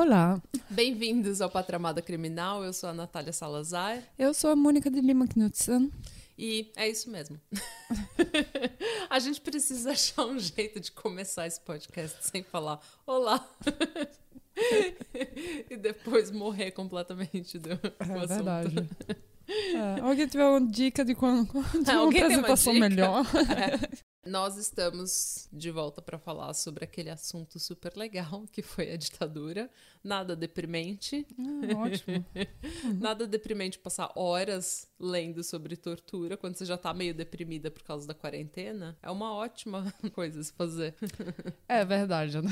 Olá! Bem-vindos ao Patramada Criminal. Eu sou a Natália Salazar eu sou a Mônica de Lima Knudsen. e é isso mesmo. a gente precisa achar um jeito de começar esse podcast sem falar olá. e depois morrer completamente do, É assunto. verdade. É, alguém tiver uma dica de, quando, de uma Alguém uma apresentação dica? melhor? Nós estamos de volta para falar sobre aquele assunto super legal que foi a ditadura. Nada deprimente. Ah, ótimo. Nada deprimente passar horas lendo sobre tortura quando você já tá meio deprimida por causa da quarentena. É uma ótima coisa se fazer. É verdade, né?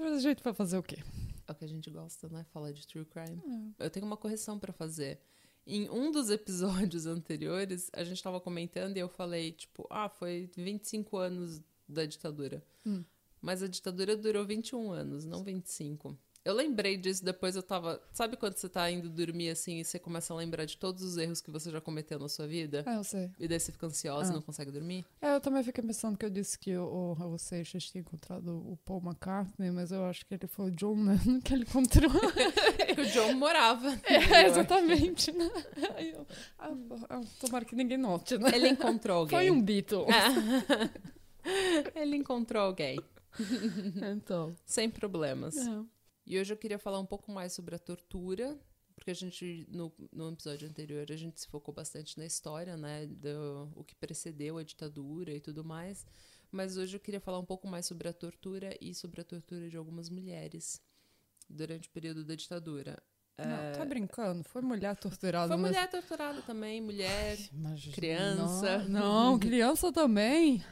A gente vai fazer o quê? É o que a gente gosta, né? Falar de true crime. É. Eu tenho uma correção pra fazer. Em um dos episódios anteriores, a gente tava comentando e eu falei, tipo, ah, foi 25 anos da ditadura. Hum. Mas a ditadura durou 21 anos, não 25. Eu lembrei disso depois eu tava. Sabe quando você tá indo dormir assim e você começa a lembrar de todos os erros que você já cometeu na sua vida? É, eu sei. E daí você fica ansiosa e Ah. não consegue dormir? É, eu também fiquei pensando que eu disse que o, Raul Seixas tinha encontrado o Paul McCartney, mas eu acho que ele foi o John Lennon que ele encontrou. Que o John morava. é, exatamente, né? Aí eu, ah, ah, tomara que ninguém note, né? Ele encontrou alguém. Foi um Beatle. Ele encontrou alguém. Então. Sem problemas. É. E hoje eu queria falar um pouco mais sobre a tortura, porque a gente, no, no episódio anterior, a gente se focou bastante na história, né, do o que precedeu a ditadura e tudo mais. Mas hoje eu queria falar um pouco mais sobre a tortura e sobre a tortura de algumas mulheres durante o período da ditadura. Não, tá brincando? Foi mulher torturada. Foi mas- mulher torturada também, mulher Imagina. criança. Não, não, criança também.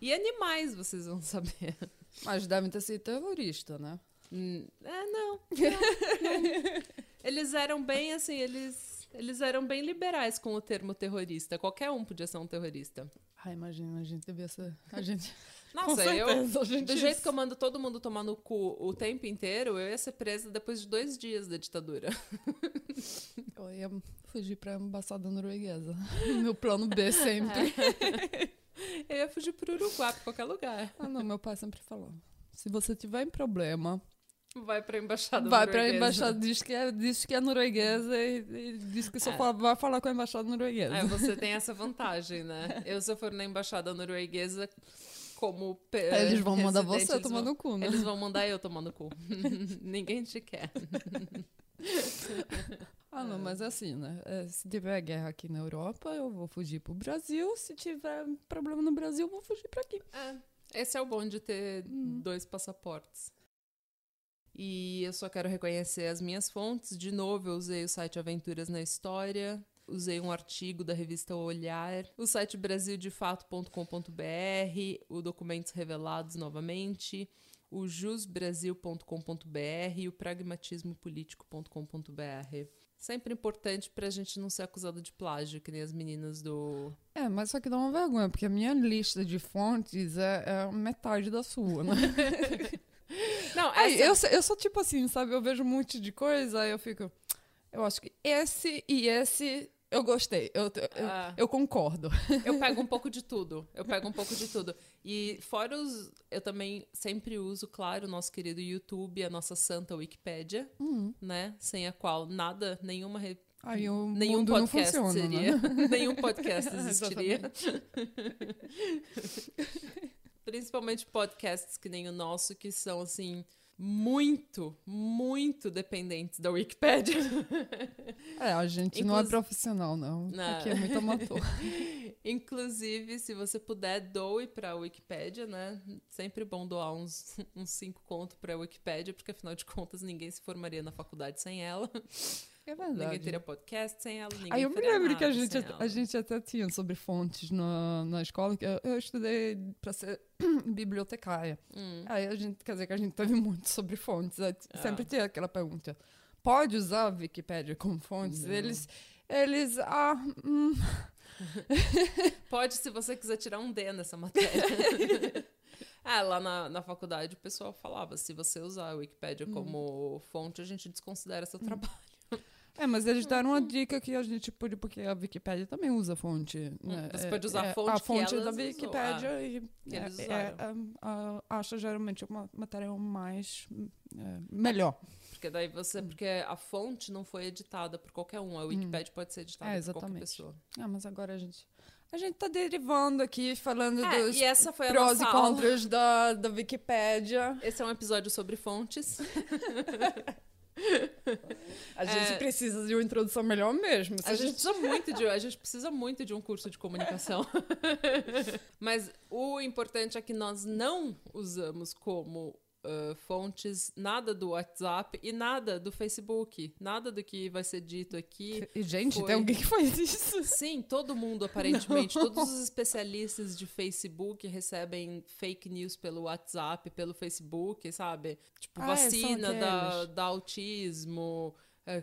e animais, vocês vão saber. Mas devem ter sido terrorista, né? Hum, É, não, não, não. Eles eram bem assim, eles, eles eram bem liberais com o termo terrorista. Qualquer um podia ser um terrorista. Ah, imagina, a gente devia ser. A gente. Nossa, eu. certeza, a gente Do jeito que eu mando todo mundo tomar no cu o tempo inteiro, eu ia ser presa depois de dois dias da ditadura. Eu ia fugir pra embaixada norueguesa. Meu plano B sempre. Eu ia fugir pro Uruguai, pra qualquer lugar. Ah, não, meu pai sempre falou. Se você tiver em problema, Vai pra embaixada vai pra norueguesa. embaixada, diz que é, diz que é norueguesa e, e diz que só É. fala- vai falar com a embaixada norueguesa. É, você tem essa vantagem, né? Eu, se eu for na embaixada norueguesa, como. Eles vão mandar você tomar vão- no cu, né? Eles vão mandar eu tomar no cu. Ninguém te quer. Ah, não, mas é assim, né? É, se tiver guerra aqui na Europa, eu vou fugir pro Brasil. Se tiver problema no Brasil, eu vou fugir pra aqui. É, esse é o bom de ter Hum. dois passaportes. E eu só quero reconhecer as minhas fontes. De novo, eu usei o site Aventuras na História. Usei um artigo da revista Olhar, o site brasildefato.com.br, o Documentos Revelados novamente, o jusbrasil.com.br e o pragmatismopolitico.com.br. Sempre importante pra gente não ser acusado de plágio, que nem as meninas do É, mas só que dá uma vergonha, porque a minha lista de fontes é, é metade da sua, né? Não, essa... eu, sou- eu sou tipo assim, sabe? Eu vejo um monte de coisa, aí eu fico. Eu acho que esse e esse eu gostei. Eu, eu, Ah. eu concordo. Eu pego um pouco de tudo. Eu pego um pouco de tudo. E fora os. Eu também sempre uso, claro, o nosso querido YouTube, a nossa santa Wikipédia, Uhum. né? Sem a qual nada, nenhuma. re- Aí o Nenhum mundo não podcast funciona, seria. né? Nenhum podcast existiria. Principalmente podcasts que nem o nosso, que são assim. Muito, muito dependentes da Wikipédia. É, a gente não é profissional, não. Não. Aqui é muito amador. Inclusive, se você puder, doe pra Wikipédia, né? Sempre bom doar uns, uns cinco conto pra Wikipédia, porque afinal de contas ninguém se formaria na faculdade sem ela. É Ninguém verdade. teria podcast sem ela, ninguém Aí eu me lembro que a gente, a gente até tinha sobre fontes na, na escola, que eu, eu estudei para ser bibliotecária. Hum. Aí a gente, quer dizer que a gente teve muito sobre fontes. Ah. Sempre tinha aquela pergunta: pode usar a Wikipédia como fontes? Não. Eles, eles, ah, hum, Pode se você quiser tirar um D nessa matéria. Ah, lá na, na faculdade o pessoal falava, se você usar a Wikipédia Hum. como fonte, a gente desconsidera seu trabalho. É, mas eles deram uma dica que a gente pode, porque a Wikipédia também usa fonte. Né? Você pode usar a É, fonte a fonte da usou, Wikipédia ah, e é, eles é, a- acha geralmente uma material mais é, melhor. Porque daí você. Porque a fonte não foi editada por qualquer um. A Wikipedia pode ser editada É, por qualquer pessoa. Ah, mas agora a gente a gente tá derivando aqui falando É, dos e essa foi prós e aula. contras da, da Wikipédia. Esse é um episódio sobre fontes. A gente É. precisa de uma introdução melhor mesmo. A gente precisa muito de, a gente precisa muito de um curso de comunicação. Mas o importante é que nós não usamos como ah, fontes nada do WhatsApp e nada do Facebook. Nada do que vai ser dito aqui. E, gente, Foi. tem alguém que faz isso. Sim, todo mundo, aparentemente, todos os especialistas de Facebook recebem fake news pelo WhatsApp, pelo Facebook, sabe? Tipo, Ah, é, vacina da, aqueles. da autismo, é,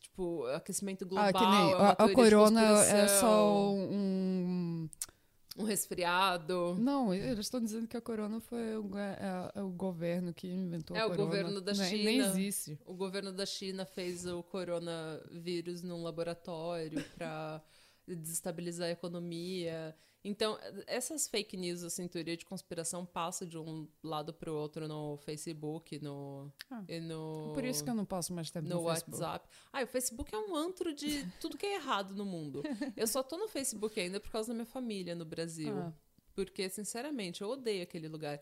tipo, aquecimento global. Ah, que nem é a, a corona é só um. Um resfriado. Não, eles estão dizendo que a corona foi o, é, é o governo que inventou É, a o corona. governo da nem, China. Nem existe. O governo da China fez o coronavírus num laboratório para desestabilizar a economia. Então, essas fake news, assim, teoria de conspiração passa de um lado para o outro no Facebook, no Ah, e no Por isso que eu não passo mais tempo no, no. WhatsApp. Ah, o Facebook é um antro de tudo que é errado no mundo. Eu só tô no Facebook ainda por causa da minha família no Brasil. Ah. Porque, sinceramente, eu odeio aquele lugar.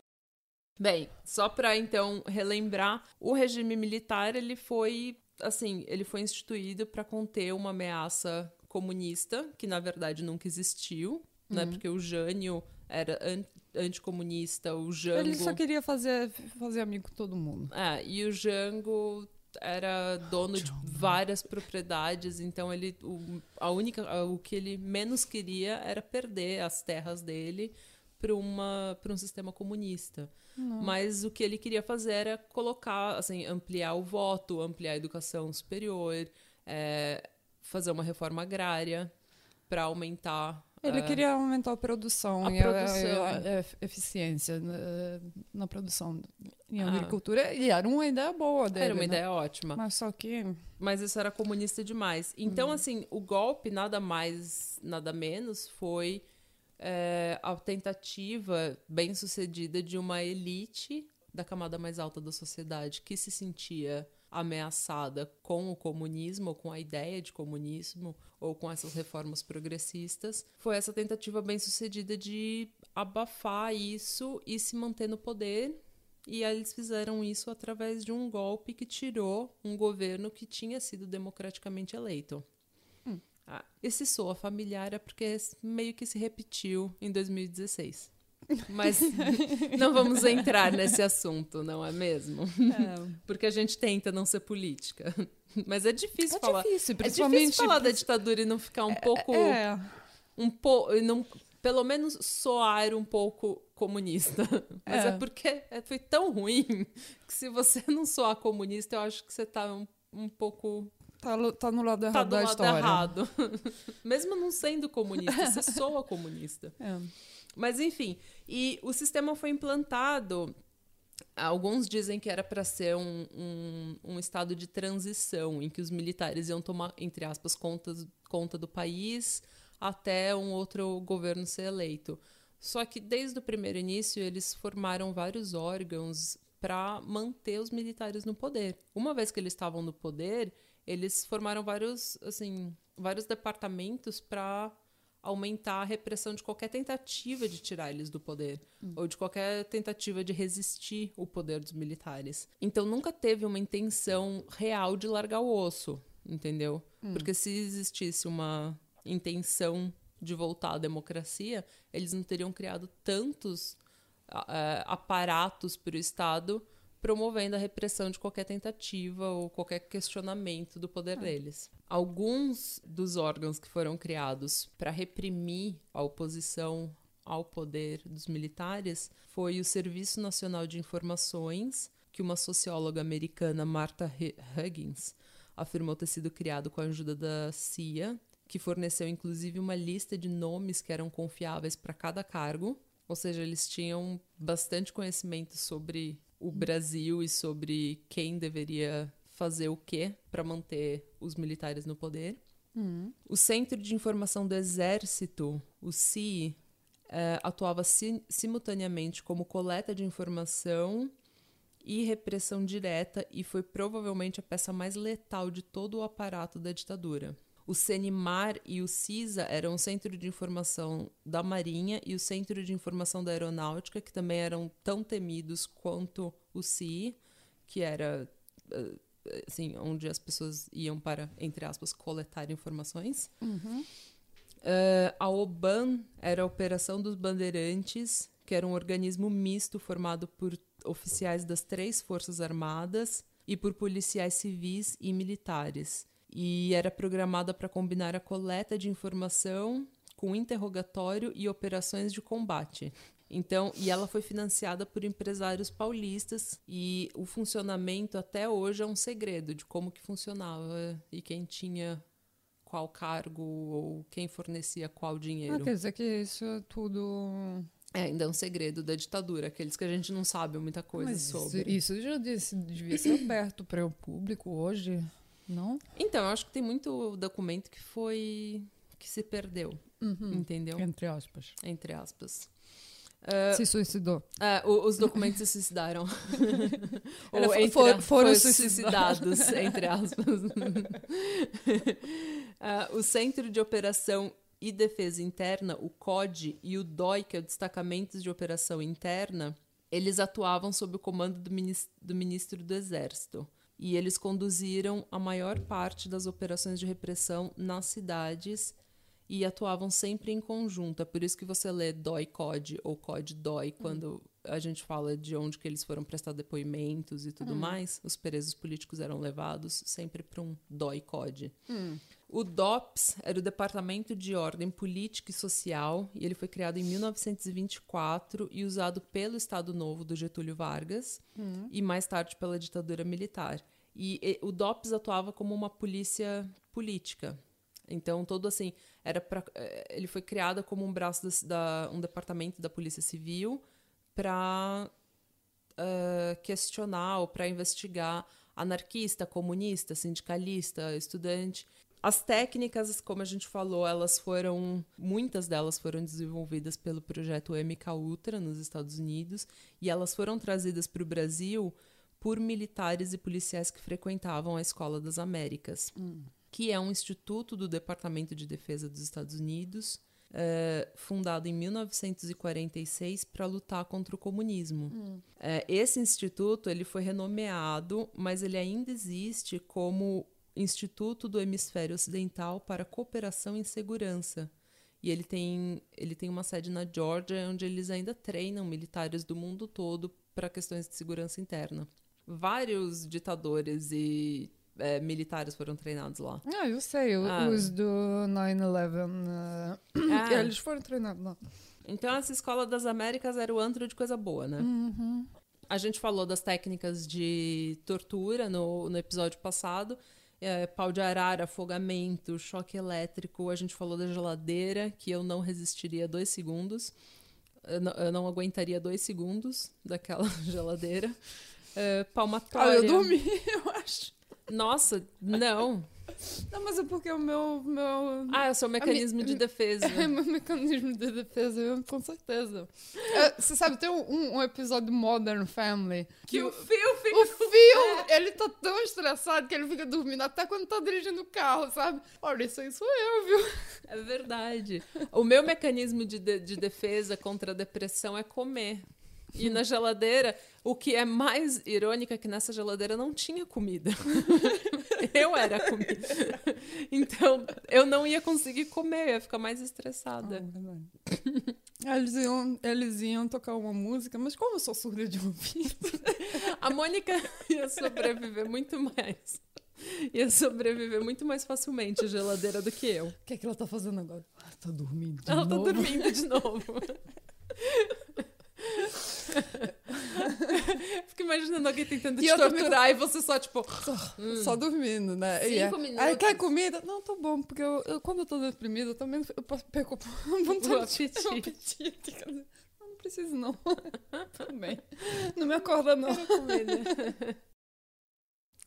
Bem, só pra então relembrar, o regime militar ele foi assim, ele foi instituído para conter uma ameaça comunista, que na verdade nunca existiu, né? Porque o Jânio era an- anticomunista, o Jango Ele só queria fazer, fazer amigo com todo mundo. é, e o Jango era dono de várias propriedades, então ele o, a única o que ele menos queria era perder as terras dele para uma para um sistema comunista. Mas o que ele queria fazer era colocar, assim, ampliar o voto, ampliar a educação superior, é, fazer uma reforma agrária para aumentar Ele é, queria aumentar a produção a e produção. a- a- a eficiência na, na produção em Ah. agricultura. E era uma ideia boa dele. era uma né? ideia ótima. Mas só que. Mas isso era comunista demais. Então, assim, o golpe, nada mais, nada menos, foi é, a tentativa bem sucedida de uma elite da camada mais alta da sociedade que se sentia ameaçada com o comunismo, ou com a ideia de comunismo, ou com essas reformas progressistas. Foi essa tentativa bem sucedida de abafar isso e se manter no poder e aí eles fizeram isso através de um golpe que tirou um governo que tinha sido democraticamente eleito. Ah, esse soa familiar é porque meio que se repetiu em 2016. Mas não vamos entrar nesse assunto, não é mesmo? Porque a gente tenta não ser política. Mas é difícil É falar. difícil, É principalmente. difícil falar da ditadura e não ficar um pouco É, um pouco, não, pelo menos soar um pouco comunista. Mas é, É. porque é- foi tão ruim que se você não soar comunista, eu acho que você tá um, um pouco tá, tá no lado tá errado do da lado história. errado. Mesmo não sendo comunista, você soa comunista. É. Mas enfim, e o sistema foi implantado. Alguns dizem que era para ser um, um, um estado de transição, em que os militares iam tomar, entre aspas, contas, conta do país até um outro governo ser eleito. Só que desde o primeiro início eles formaram vários órgãos para manter os militares no poder. Uma vez que eles estavam no poder, eles formaram vários, assim, vários departamentos para aumentar a repressão de qualquer tentativa de tirar eles do poder ou de qualquer tentativa de resistir o poder dos militares. Então nunca teve uma intenção real de largar o osso, entendeu? Porque se existisse uma intenção de voltar à democracia, eles não teriam criado tantos a- aparatos para o Estado promovendo a repressão de qualquer tentativa ou qualquer questionamento do poder deles. Alguns dos órgãos que foram criados para reprimir a oposição ao poder dos militares foi o Serviço Nacional de Informações, que uma socióloga americana, Martha Hu- Huggins, afirmou ter sido criado com a ajuda da CIA, que forneceu inclusive uma lista de nomes que eram confiáveis para cada cargo. Ou seja, eles tinham bastante conhecimento sobre o Brasil e sobre quem deveria fazer o quê para manter os militares no poder. Uhum. O Centro de Informação do Exército, o CIE, eh, atuava si simultaneamente como coleta de informação e repressão direta e foi provavelmente a peça mais letal de todo o aparato da ditadura. O CENIMAR e o CISA eram o Centro de Informação da Marinha e o Centro de Informação da Aeronáutica, que também eram tão temidos quanto o CIE, que era eh, assim, onde as pessoas iam para, entre aspas, coletar informações. Uhum. Uh, a OBAN era a Operação dos Bandeirantes, que era um organismo misto formado por oficiais das três Forças Armadas e por policiais civis e militares. E era programada para combinar a coleta de informação com interrogatório e operações de combate. Então, e ela foi financiada por empresários paulistas e o funcionamento até hoje é um segredo de como que funcionava e quem tinha qual cargo ou quem fornecia qual dinheiro. Ah, quer dizer que isso é tudo. É, ainda é um segredo da ditadura, aqueles que a gente não sabe muita coisa Mas sobre. Isso, já disse, devia ser aberto para o público hoje, não? Então, eu acho que tem muito documento que foi. que se perdeu, Uhum. entendeu? Entre aspas. Entre aspas. Se suicidou. É, o- os documentos se suicidaram. Ou entre, for- foram foi suicidados. suicidados, entre aspas. Ah, o Centro de Operação e Defesa Interna, o COD, e o DOI, que é o Destacamentos de Operação Interna, eles atuavam sob o comando do, do Ministro do Exército. E eles conduziram a maior parte das operações de repressão nas cidades e atuavam sempre em conjunto. É por isso que você lê DOI COD ou COD DOI quando a gente fala de onde que eles foram prestar depoimentos e tudo mais. Os presos políticos eram levados sempre para um DOI COD. O DOPS era o Departamento de Ordem Política e Social e ele foi criado em 1924 e usado pelo Estado Novo do Getúlio Vargas e mais tarde pela ditadura militar. E, e o DOPS atuava como uma polícia política. Então, todo assim, era pra, eh, ele foi criado como um braço da, um departamento da Polícia Civil para questionar ou para investigar anarquista, comunista, sindicalista, estudante. As técnicas, como a gente falou, elas foram muitas delas foram desenvolvidas pelo projeto MK Ultra nos Estados Unidos e elas foram trazidas para o Brasil por militares e policiais que frequentavam a Escola das Américas, que é um instituto do Departamento de Defesa dos Estados Unidos, eh, fundado em 1946 para lutar contra o comunismo. Eh, esse instituto ele foi renomeado, mas ele ainda existe como Instituto do Hemisfério Ocidental para Cooperação em Segurança. E ele tem, ele tem uma sede na Georgia, onde eles ainda treinam militares do mundo todo para questões de segurança interna. Vários ditadores e eh, militares foram treinados lá. Ah, eu sei. Ah. Os do 9-11. eh, Ah, Eles foram treinados lá. Então, essa escola das Américas era o antro de coisa boa, né? Uhum. A gente falou das técnicas de tortura no, no episódio passado. É, pau de arara, afogamento, choque elétrico. A gente falou da geladeira, que eu não resistiria dois segundos. Eu não, eu não aguentaria dois segundos daquela geladeira. É, Ah, palmatória. eu dormi, eu acho. Nossa, não. Não, mas é porque o meu. meu... Ah, é o seu mecanismo de defesa. É meu mecanismo de defesa, eu, com certeza. É, Você sabe, tem um, um episódio de Modern Family Que o, o fio fica o Phil, ele tá tão estressado que ele fica dormindo até quando tá dirigindo o carro, sabe? Olha, isso aí sou eu, viu? É verdade. O meu mecanismo de, de, de defesa contra a depressão é comer. E na geladeira, o que é mais irônico é que nessa geladeira não tinha comida. eu era a comida. Então, eu não ia conseguir comer, eu ia ficar mais estressada. Eles iam, eles iam tocar uma música, mas como eu sou surda de ouvido, A Mônica ia sobreviver muito mais. Ia sobreviver muito mais facilmente à geladeira do que eu. o que é que ela tá fazendo agora? Ela tá dormindo. de Ela novo. tá dormindo de novo. Fico imaginando alguém tentando E te torturar e você só, tipo. Só dormindo, né? E Cinco é-. Aí quer comida? Não, tá bom, porque eu, eu- quando eu tô deprimida, eu também eu perco vontade O de- apetite. o apetite. Não, não preciso, não. Tudo bem. Não me acorda, não. Comida.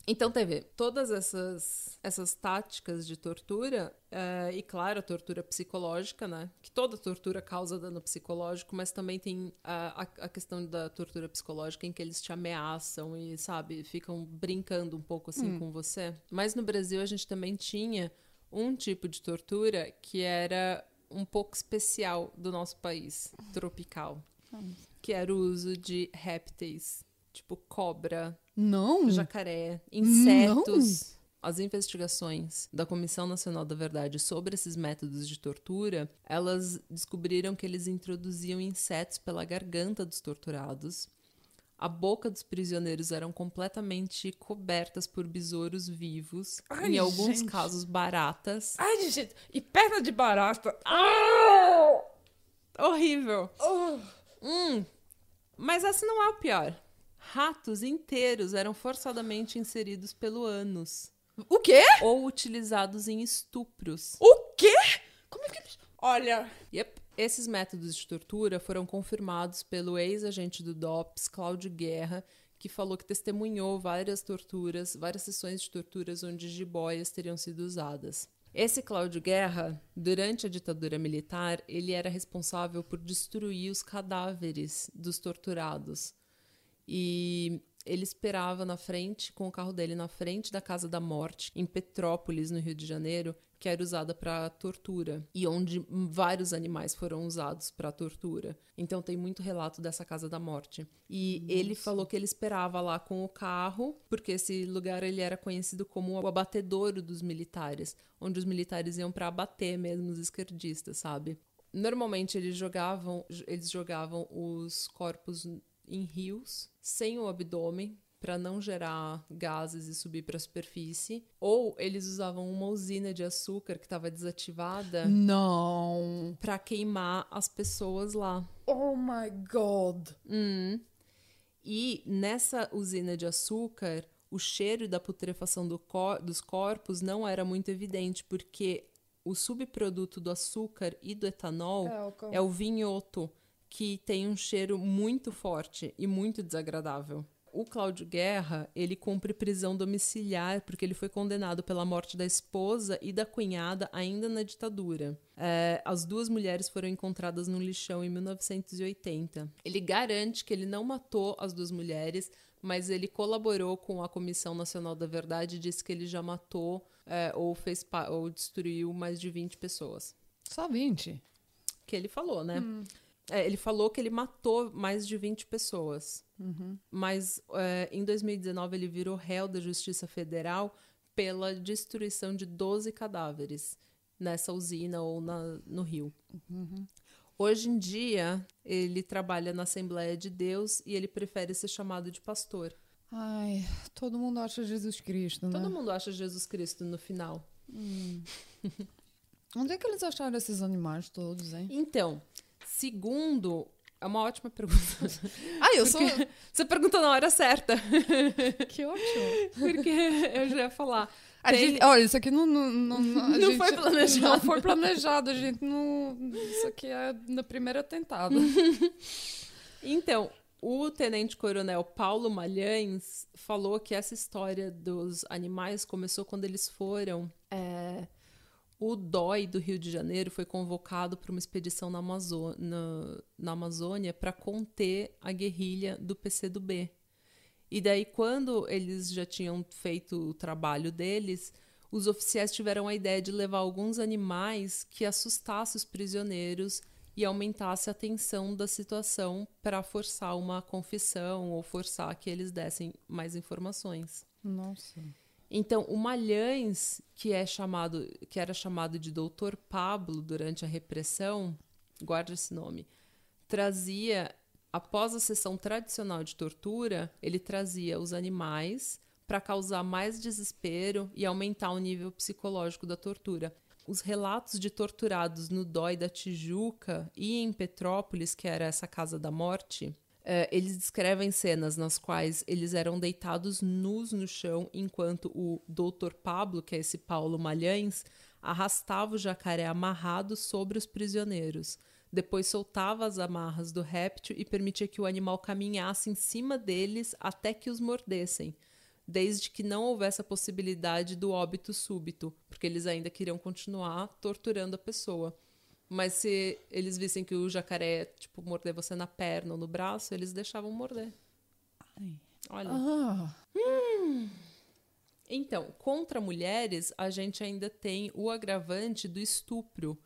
Então teve todas essas, essas táticas de tortura, uh, e claro, a tortura psicológica, né? Que toda tortura causa dano psicológico, mas também tem a, a, questão da tortura psicológica em que eles te ameaçam e, sabe, ficam brincando um pouco assim hum. com você. Mas no Brasil a gente também tinha um tipo de tortura que era um pouco especial do nosso país, tropical. Que era o uso de répteis, tipo cobra, não. jacaré, insetos. Não. As investigações da Comissão Nacional da Verdade sobre esses métodos de tortura, elas descobriram que eles introduziam insetos pela garganta dos torturados. A boca dos prisioneiros eram completamente cobertas por besouros vivos, Ai, em alguns gente. casos baratas. Ai, gente, e perna de barata. Ah! Horrível. Oh. Hum. Mas essa não é o pior. Ratos inteiros eram forçadamente inseridos pelo ânus. O quê? Ou utilizados em estupros. O quê? Como é que. Olha. Yep. Esses métodos de tortura foram confirmados pelo ex-agente do DOPS, Cláudio Guerra, que falou que testemunhou várias torturas, várias sessões de torturas onde jiboias teriam sido usadas. Esse Cláudio Guerra, durante a ditadura militar, ele era responsável por destruir os cadáveres dos torturados. E ele esperava na frente, com o carro dele na frente da Casa da Morte, em Petrópolis, no Rio de Janeiro, que era usada para tortura e onde vários animais foram usados para tortura. Então tem muito relato dessa Casa da Morte. E Nossa. ele falou que ele esperava lá com o carro, porque esse lugar ele era conhecido como o abatedouro dos militares, onde os militares iam para abater mesmo os esquerdistas, sabe? Normalmente eles jogavam, eles jogavam os corpos em rios, sem o abdômen, para não gerar gases e subir para a superfície, ou eles usavam uma usina de açúcar que estava desativada. Não. Para queimar as pessoas lá. Oh my god. Hum. E nessa usina de açúcar, o cheiro da putrefação do cor dos corpos não era muito evidente, porque o subproduto do açúcar e do etanol é, é o vinhoto que tem um cheiro muito forte e muito desagradável. O Cláudio Guerra, ele cumpre prisão domiciliar porque ele foi condenado pela morte da esposa e da cunhada ainda na ditadura. É, as duas mulheres foram encontradas no lixão em 1980. Ele garante que ele não matou as duas mulheres, mas ele colaborou com a Comissão Nacional da Verdade e disse que ele já matou é, ou fez ou destruiu mais de 20 pessoas. Só 20? Que ele falou, né? Hum. É, ele falou que ele matou mais de 20 pessoas. Uhum. Mas é, em 2019 ele virou réu da Justiça Federal pela destruição de 12 cadáveres nessa usina ou na, no Rio. Uhum. Hoje em dia, ele trabalha na Assembleia de Deus e ele prefere ser chamado de pastor. Ai, todo mundo acha Jesus Cristo, né? Todo mundo acha Jesus Cristo no final. Hum. Onde é que eles acharam esses animais todos, hein? Então, Segundo, é uma ótima pergunta. Ah, eu sou. Você perguntou na hora certa. Que ótimo. Porque eu já ia falar. Tem... gente, olha, isso aqui não. Não, não, não gente, foi planejado. Não foi planejado, a gente não. Isso aqui é na primeira tentada. então, o tenente-coronel Paulo Malhães falou que essa história dos animais começou quando eles foram. É, o DOI do Rio de Janeiro foi convocado para uma expedição na, Amazô na, na Amazônia para conter a guerrilha do PCdoB. E daí, quando eles já tinham feito o trabalho deles, os oficiais tiveram a ideia de levar alguns animais que assustassem os prisioneiros e aumentasse a tensão da situação para forçar uma confissão ou forçar que eles dessem mais informações. Nossa. Então, o Malhães, que é chamado, que era chamado de Doutor Pablo durante a repressão, guarde esse nome, trazia após a sessão tradicional de tortura, ele trazia os animais para causar mais desespero e aumentar o nível psicológico da tortura. Os relatos de torturados no Dói da Tijuca e em Petrópolis, que era essa casa da morte, Uh, eles descrevem cenas nas quais eles eram deitados nus no chão, enquanto o Dr. Pablo, que é esse Paulo Malhães, arrastava o jacaré amarrado sobre os prisioneiros. Depois soltava as amarras do réptil e permitia que o animal caminhasse em cima deles até que os mordessem. desde que não houvesse a possibilidade do óbito súbito, porque eles ainda queriam continuar torturando a pessoa. Mas se eles vissem que o jacaré, tipo, morder você na perna ou no braço, eles deixavam morder. Ai. Olha. Ah, Então, contra mulheres, a gente ainda tem o agravante do estupro,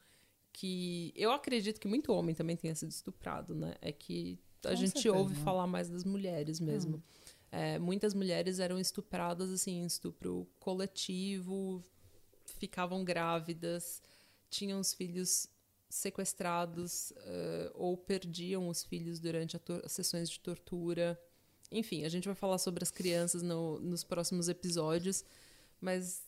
que eu acredito que muito homem também tenha sido estuprado, né? É que a Com gente certeza. ouve falar mais das mulheres mesmo. É, muitas mulheres eram estupradas, assim, em estupro coletivo, ficavam grávidas, tinham os filhos sequestrados eh, ou perdiam os filhos durante as sessões de tortura. Enfim, a gente vai falar sobre as crianças no- nos próximos episódios, mas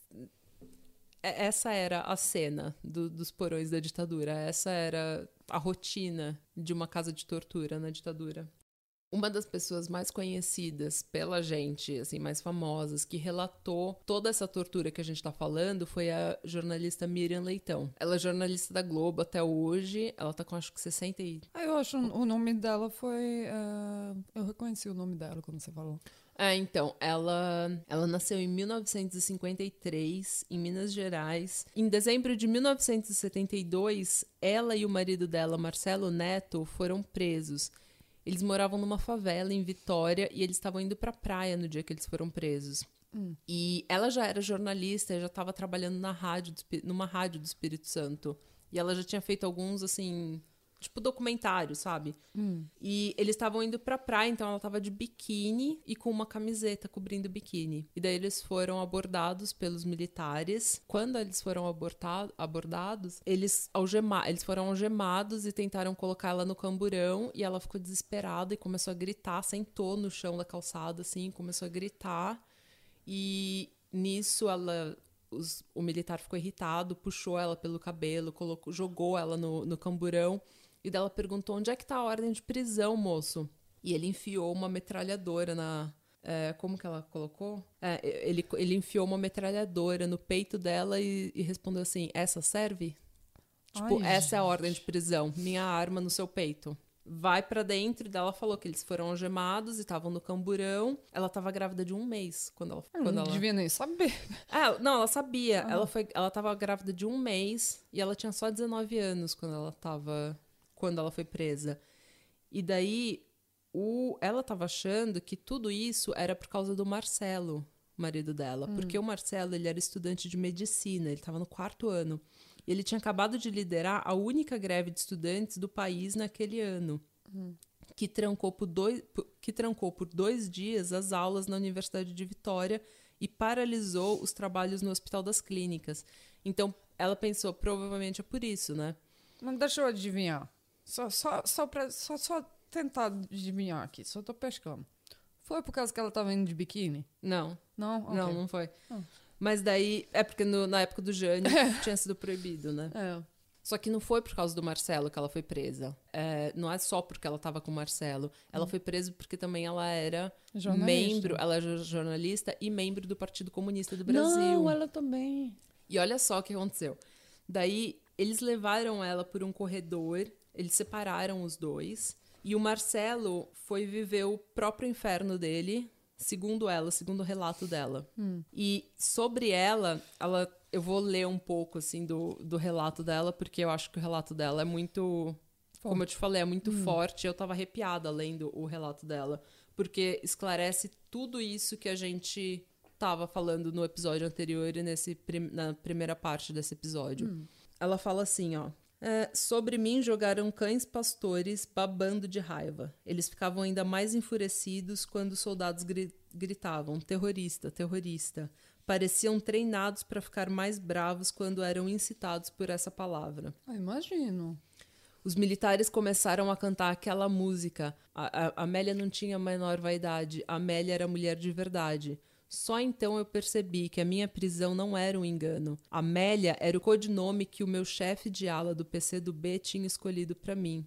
é- essa era a cena do- dos porões da ditadura, essa era a rotina de uma casa de tortura na ditadura. Uma das pessoas mais conhecidas pela gente, assim, mais famosas, que relatou toda essa tortura que a gente tá falando foi a jornalista Miriam Leitão. Ela é jornalista da Globo até hoje, ela tá com acho que 60 e... Ah, eu acho o nome dela foi. ah, eu reconheci o nome dela quando você falou. É, então, ela, ela nasceu em 1953, em Minas Gerais. Em dezembro de 1972, ela e o marido dela, Marcelo Neto, foram presos. Eles moravam numa favela em Vitória e eles estavam indo pra praia no dia que eles foram presos. E ela já era jornalista, já estava trabalhando na rádio, numa rádio do Espírito Santo. E ela já tinha feito alguns, assim, tipo documentários, sabe? E eles estavam indo pra praia, então ela tava de biquíni e com uma camiseta cobrindo o biquíni. E daí eles foram abordados pelos militares. Quando eles foram aborta- abordados, eles, algema eles foram algemados e tentaram colocar ela no camburão. E ela ficou desesperada e começou a gritar, sentou no chão da calçada, assim, começou a gritar. E nisso ela. os- o militar ficou irritado, puxou ela pelo cabelo, colocou, jogou ela no, no camburão. E dela perguntou: onde é que tá a ordem de prisão, moço? E ele enfiou uma metralhadora na. é, como que ela colocou? É, ele, ele enfiou uma metralhadora no peito dela e, e respondeu assim: essa serve? Tipo, Ai, essa é a ordem de prisão. Minha arma no seu peito. Vai pra dentro e dela falou que eles foram algemados e estavam no camburão. Ela tava grávida de um mês quando ela. Quando não ela... devia nem saber. Ah, não, ela sabia. Ela, foi, ela tava grávida de um mês e ela tinha só 19 anos quando ela tava. Quando ela foi presa. E daí, o, ela tava achando que tudo isso era por causa do Marcelo, marido dela. Porque o Marcelo, ele era estudante de medicina, ele tava no quarto ano. E ele tinha acabado de liderar a única greve de estudantes do país naquele ano. Que trancou, por dois, que trancou por dois dias as aulas na Universidade de Vitória e paralisou os trabalhos no Hospital das Clínicas. Então, ela pensou, provavelmente é por isso, né? Mas deixa eu adivinhar. Só, só, só, pra, só, só tentar adivinhar aqui. Só tô pescando. Foi por causa que ela tava indo de biquíni? Não, Não? Ok. não, não foi. Ah. Mas daí, é porque no- na época do Jânio tinha sido proibido, né? É. Só que não foi por causa do Marcelo que ela foi presa. É, não é só porque ela tava com o Marcelo. Ela foi presa porque também ela era Jornalista. membro, ela era jornalista e membro do Partido Comunista do Brasil. Não, ela também. E olha só o que aconteceu. Daí, eles levaram ela por um corredor, eles separaram os dois, e o Marcelo foi viver o próprio inferno dele, segundo ela, segundo o relato dela. E sobre ela, ela, eu vou ler um pouco assim do, do relato dela, porque eu acho que o relato dela é muito, como eu te falei, é muito forte. Eu tava arrepiada lendo o relato dela, porque esclarece tudo isso que a gente tava falando no episódio anterior e nesse na primeira parte desse episódio. Ela fala assim, ó. "É, sobre mim jogaram cães pastores babando de raiva. Eles ficavam ainda mais enfurecidos quando os soldados gri- gritavam: terrorista, terrorista. Pareciam treinados para ficar mais bravos quando eram incitados por essa palavra. Ah, imagino. Os militares começaram a cantar aquela música. A, a, Amélia não tinha a menor vaidade. A Amélia era mulher de verdade. Só então eu percebi que a minha prisão não era um engano. Amélia era o codinome que o meu chefe de ala do PCdoB tinha escolhido para mim.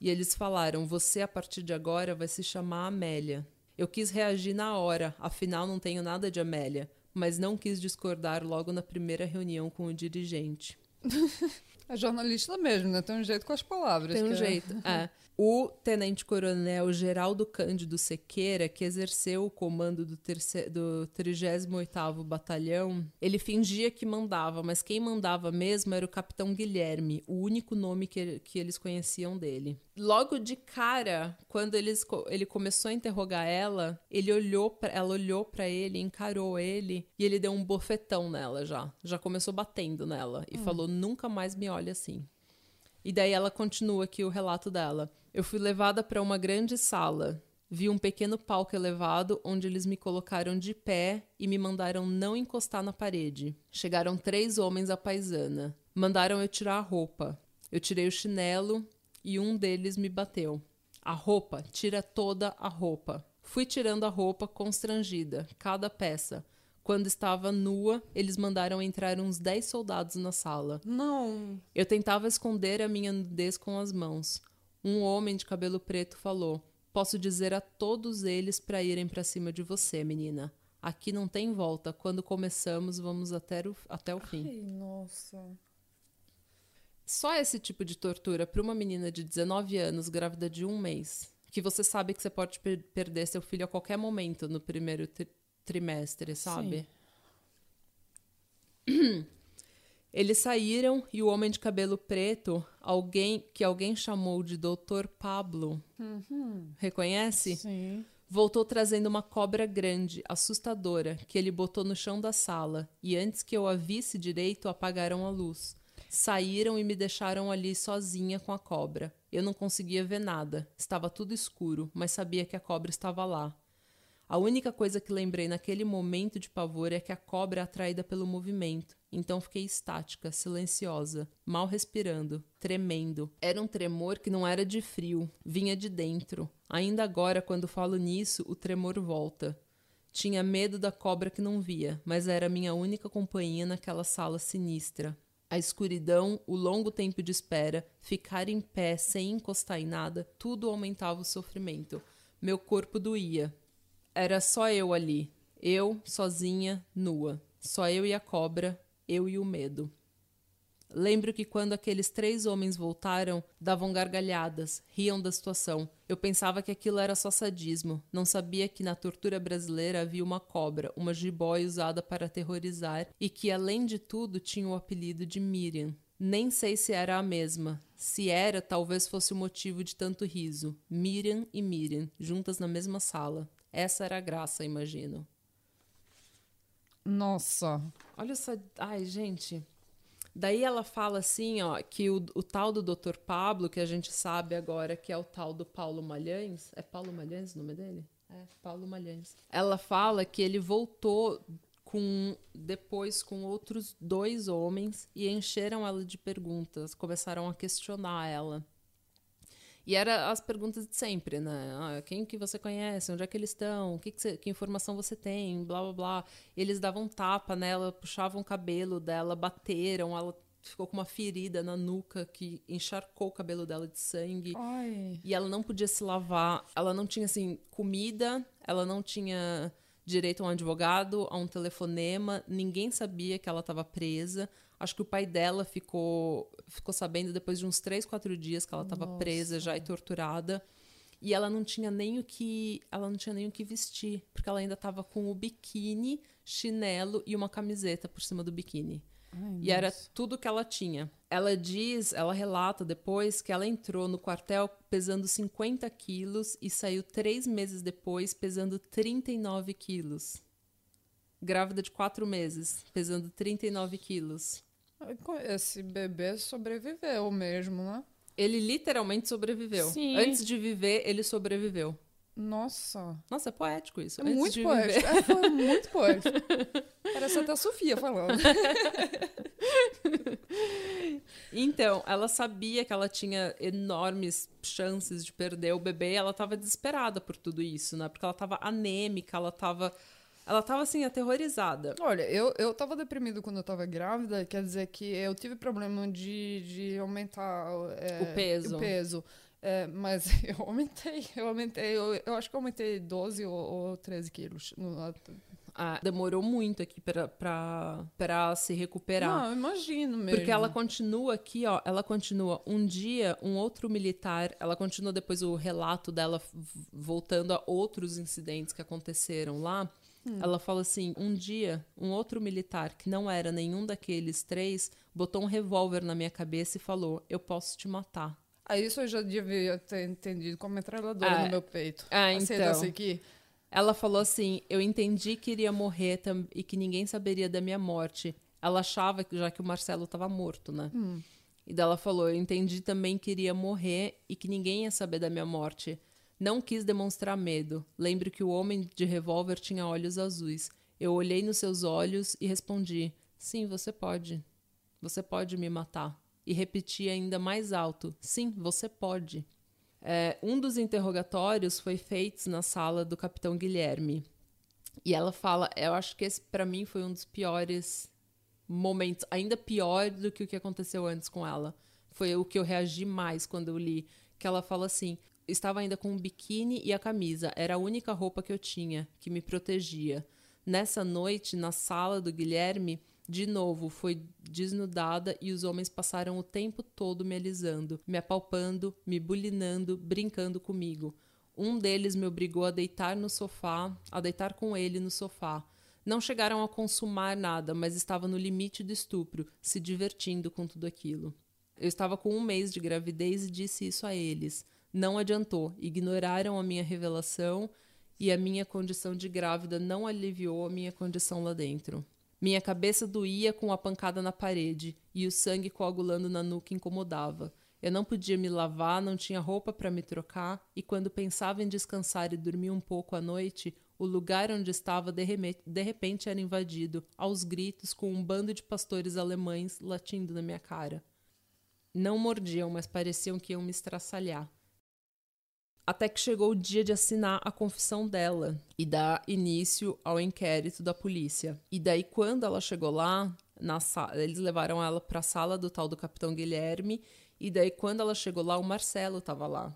E eles falaram: Você a partir de agora vai se chamar Amélia. Eu quis reagir na hora, afinal não tenho nada de Amélia, mas não quis discordar logo na primeira reunião com o dirigente. É jornalista mesmo, né? Tem um jeito com as palavras. Tem um que é- jeito. É. O tenente-coronel Geraldo Cândido Sequeira, que exerceu o comando do, terce- do 38º Batalhão, ele fingia que mandava, mas quem mandava mesmo era o capitão Guilherme, o único nome que, que eles conheciam dele. Logo de cara, quando eles, ele começou a interrogar ela, ele olhou pra, ela olhou pra ele, encarou ele e ele deu um bofetão nela já. Já começou batendo nela e falou: "Nunca mais me olhe assim". E daí ela continua aqui o relato dela. Eu fui levada para uma grande sala. Vi um pequeno palco elevado onde eles me colocaram de pé e me mandaram não encostar na parede. Chegaram três homens à paisana. Mandaram eu tirar a roupa. Eu tirei o chinelo e um deles me bateu. A roupa, tira toda a roupa. Fui tirando a roupa constrangida, cada peça. Quando estava nua, eles mandaram entrar uns dez soldados na sala. Não. Eu tentava esconder a minha nudez com as mãos. Um homem de cabelo preto falou: Posso dizer a todos eles para irem para cima de você, menina. Aqui não tem volta. Quando começamos, vamos até o, até o fim. Ai, nossa. Só esse tipo de tortura para uma menina de 19 anos, grávida de um mês, que você sabe que você pode per- perder seu filho a qualquer momento no primeiro tri- trimestre, sabe? Eles saíram e o homem de cabelo preto, alguém que alguém chamou de Dr. Pablo, reconhece? Sim. Voltou trazendo uma cobra grande, assustadora, que ele botou no chão da sala, e antes que eu a visse direito, apagaram a luz. Saíram e me deixaram ali sozinha com a cobra. Eu não conseguia ver nada, estava tudo escuro, mas sabia que a cobra estava lá. A única coisa que lembrei naquele momento de pavor é que a cobra é atraída pelo movimento. Então fiquei estática, silenciosa, mal respirando, tremendo. Era um tremor que não era de frio, vinha de dentro. Ainda agora, quando falo nisso, o tremor volta. Tinha medo da cobra que não via, mas era minha única companhia naquela sala sinistra. A escuridão, o longo tempo de espera, ficar em pé sem encostar em nada, tudo aumentava o sofrimento. Meu corpo doía, era só eu ali. Eu, sozinha, nua. Só eu e a cobra, eu e o medo. Lembro que quando aqueles três homens voltaram, davam gargalhadas, riam da situação. Eu pensava que aquilo era só sadismo. Não sabia que na tortura brasileira havia uma cobra, uma jiboia usada para aterrorizar, e que, além de tudo, tinha o apelido de Miriam. Nem sei se era a mesma. Se era, talvez fosse o motivo de tanto riso. Miriam e Miriam, juntas na mesma sala. Essa era a graça, imagino. Nossa. Olha só. Ai, gente. Daí ela fala assim, ó, que o, o tal do Dr. Pablo, que a gente sabe agora que é o tal do Paulo Malhães. É Paulo Malhães o nome dele? É, Paulo Malhães. Ela fala que ele voltou com depois com outros dois homens e encheram ela de perguntas, começaram a questionar ela. E era as perguntas de sempre, né? Ah, quem que você conhece? Onde é que eles estão? Que, que, você- que informação você tem? Blá, blá, blá. E eles davam tapa nela, puxavam o cabelo dela, bateram. Ela ficou com uma ferida na nuca que encharcou o cabelo dela de sangue. Ai. E ela não podia se lavar. Ela não tinha, assim, comida. Ela não tinha direito a um advogado, a um telefonema. Ninguém sabia que ela estava presa. Acho que o pai dela ficou, ficou sabendo depois de uns três, quatro dias que ela estava presa já e torturada. E ela não tinha nem o que, ela não tinha nem o que vestir, porque ela ainda estava com o biquíni, chinelo e uma camiseta por cima do biquíni. Ai, E era nossa. tudo que ela tinha. Ela diz, ela relata depois que ela entrou no quartel pesando 50 quilos e saiu três meses depois pesando 39 quilos. Grávida de quatro meses, pesando 39 quilos. Esse bebê sobreviveu mesmo, né? Ele literalmente sobreviveu. Sim. Antes de viver, ele sobreviveu. Nossa. Nossa, é poético isso. É Antes muito poético. viver. É, foi muito poético. Parece até a Sofia falando. Então, ela sabia que ela tinha enormes chances de perder o bebê, ela tava desesperada por tudo isso, né? Porque ela tava anêmica, ela tava ela tava assim aterrorizada. Olha, eu, eu tava deprimido quando eu tava grávida, quer dizer que eu tive problema de, de aumentar é, O peso. O peso. É, mas eu aumentei, eu aumentei, eu, eu acho que eu aumentei 12 ou, ou 13 quilos. no- Ah, demorou muito aqui pra, pra, pra se recuperar. Não, imagino mesmo. Porque ela continua aqui, ó. Ela continua. Um dia, um outro militar. Ela continua depois o relato dela voltando a outros incidentes que aconteceram lá. Ela fala assim: um dia, um outro militar que não era nenhum daqueles três botou um revólver na minha cabeça e falou: Eu posso te matar. Ah, isso eu já devia ter entendido como metralhadora Ah, no meu peito. ah, então. essa aqui? Ela falou assim: Eu entendi que iria morrer e que ninguém saberia da minha morte. Ela achava que já que o Marcelo estava morto, né? E daí ela falou: Eu entendi também que iria morrer e que ninguém ia saber da minha morte. Não quis demonstrar medo. Lembro que o homem de revólver tinha olhos azuis. Eu olhei nos seus olhos e respondi: Sim, você pode. Você pode me matar. E repeti ainda mais alto: Sim, você pode. É, um dos interrogatórios foi feito na sala do capitão Guilherme. E ela fala, eu acho que esse pra mim foi um dos piores momentos, ainda pior do que o que aconteceu antes com ela. Foi o que eu reagi mais quando eu li, que ela fala assim: estava ainda com o biquíni e a camisa, era a única roupa que eu tinha que me protegia. Nessa noite, na sala do Guilherme, de novo foi desnudada e os homens passaram o tempo todo me alisando, me apalpando, me bulinando, brincando comigo. Um deles me obrigou a deitar no sofá, a deitar com ele no sofá. Não chegaram a consumar nada, mas estava no limite do estupro, se divertindo com tudo aquilo. Eu estava com um mês de gravidez e disse isso a eles. Não adiantou, ignoraram a minha revelação e a minha condição de grávida não aliviou a minha condição lá dentro. Minha cabeça doía com a pancada na parede e o sangue coagulando na nuca incomodava. Eu não podia me lavar, não tinha roupa para me trocar, e quando pensava em descansar e dormir um pouco à noite, o lugar onde estava de, repente era invadido, aos gritos, com um bando de pastores alemães latindo na minha cara. Não mordiam, mas pareciam que iam me estraçalhar. Até que chegou o dia de assinar a confissão dela e dar início ao inquérito da polícia. E daí, quando ela chegou lá, sala, eles levaram ela para a sala do tal do capitão Guilherme. E daí, quando ela chegou lá, o Marcelo estava lá.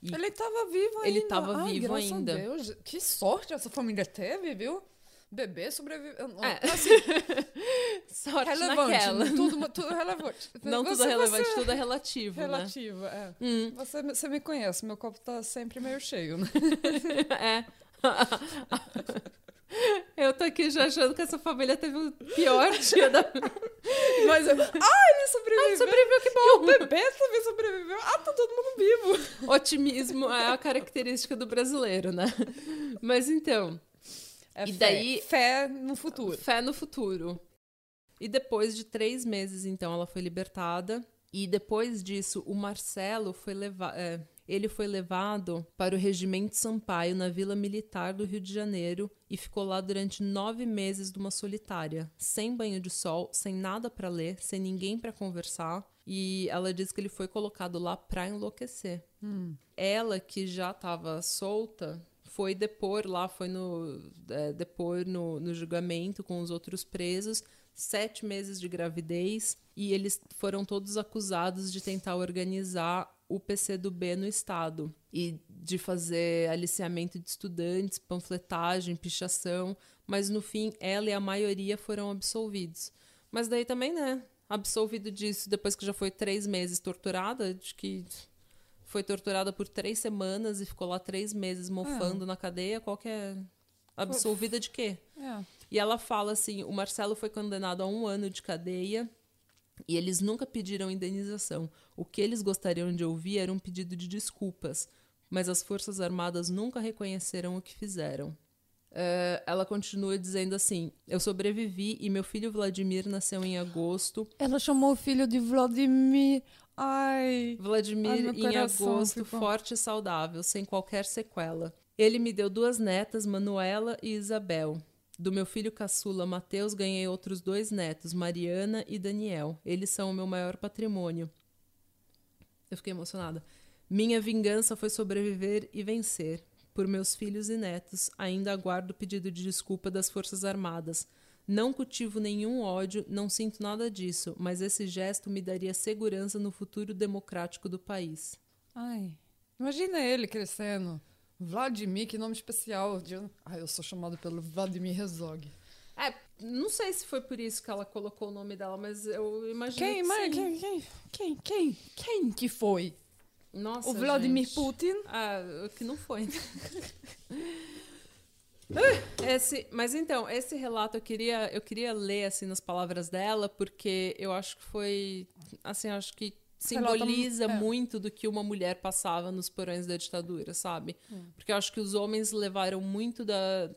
E- Ele tava vivo ainda. Ele tava Ai, vivo ainda. Deus. Que sorte essa família teve, viu? Bebê sobreviveu. É. assim, Sorte relevante. naquela. Tudo, tudo relevante. Não tudo Você- relevante, você- tudo é relativo, né? relativo, é. Hum. Você, você me conhece, meu copo tá sempre meio cheio, né? É. Eu tô aqui já achando que essa família teve o pior dia da. Mas eu, ah, ele sobreviveu. Sobreviveu, que E bom! o bebê também sobreviveu. Ah, tá todo mundo vivo. Otimismo é a característica do brasileiro, né? Mas então, É E fé. daí- Fé no futuro. fé no futuro. E depois de três meses, então, ela foi libertada. E depois disso, o Marcelo foi levado. ele foi levado para o Regimento Sampaio, na Vila Militar do Rio de Janeiro, e ficou lá durante nove meses de uma solitária, sem banho de sol, sem nada para ler, sem ninguém para conversar. E ela diz que ele foi colocado lá para enlouquecer. Ela, que já estava solta, foi depor lá, foi no, é, depor no, no julgamento com os outros presos, sete meses de gravidez, e eles foram todos acusados de tentar organizar o PCdoB no Estado e de fazer aliciamento de estudantes, panfletagem, pichação, mas no fim ela e a maioria foram absolvidos. Mas daí também, né? Absolvido disso depois que já foi três meses torturada, de que foi torturada por três semanas e ficou lá três meses mofando na cadeia, qual que é. Absolvida de quê? É. E ela fala assim: o Marcelo foi condenado a um ano de cadeia e eles nunca pediram indenização. O que eles gostariam de ouvir era um pedido de desculpas, mas as Forças Armadas nunca reconheceram o que fizeram. É, ela continua dizendo assim: Eu sobrevivi e meu filho Vladimir nasceu em agosto. Ela chamou o filho de Vladimir. Ai. Vladimir Ai, em agosto, ficou- forte e saudável, sem qualquer sequela. Ele me deu duas netas, Manuela e Isabel. Do meu filho caçula Mateus, ganhei outros dois netos, Mariana e Daniel. Eles são o meu maior patrimônio. Eu fiquei emocionada. Minha vingança foi sobreviver e vencer. Por meus filhos e netos, ainda aguardo o pedido de desculpa das Forças Armadas. Não cultivo nenhum ódio, não sinto nada disso, mas esse gesto me daria segurança no futuro democrático do país. Ai. Imagina ele crescendo. Vladimir, que nome especial. De... Ah, eu sou chamado pelo Vladimir Herzog. É, não sei se foi por isso que ela colocou o nome dela, mas eu imagino Quem, que sim. quem, quem, quem, quem, quem que foi? Nossa, o Vladimir gente. Putin? Ah, que não foi. Esse, mas então, esse relato eu queria, eu queria ler assim nas palavras dela, porque eu acho que foi, assim, acho que Relata- simboliza é. muito do que uma mulher passava nos porões da ditadura, sabe? Hum. Porque eu acho que os homens levaram muito da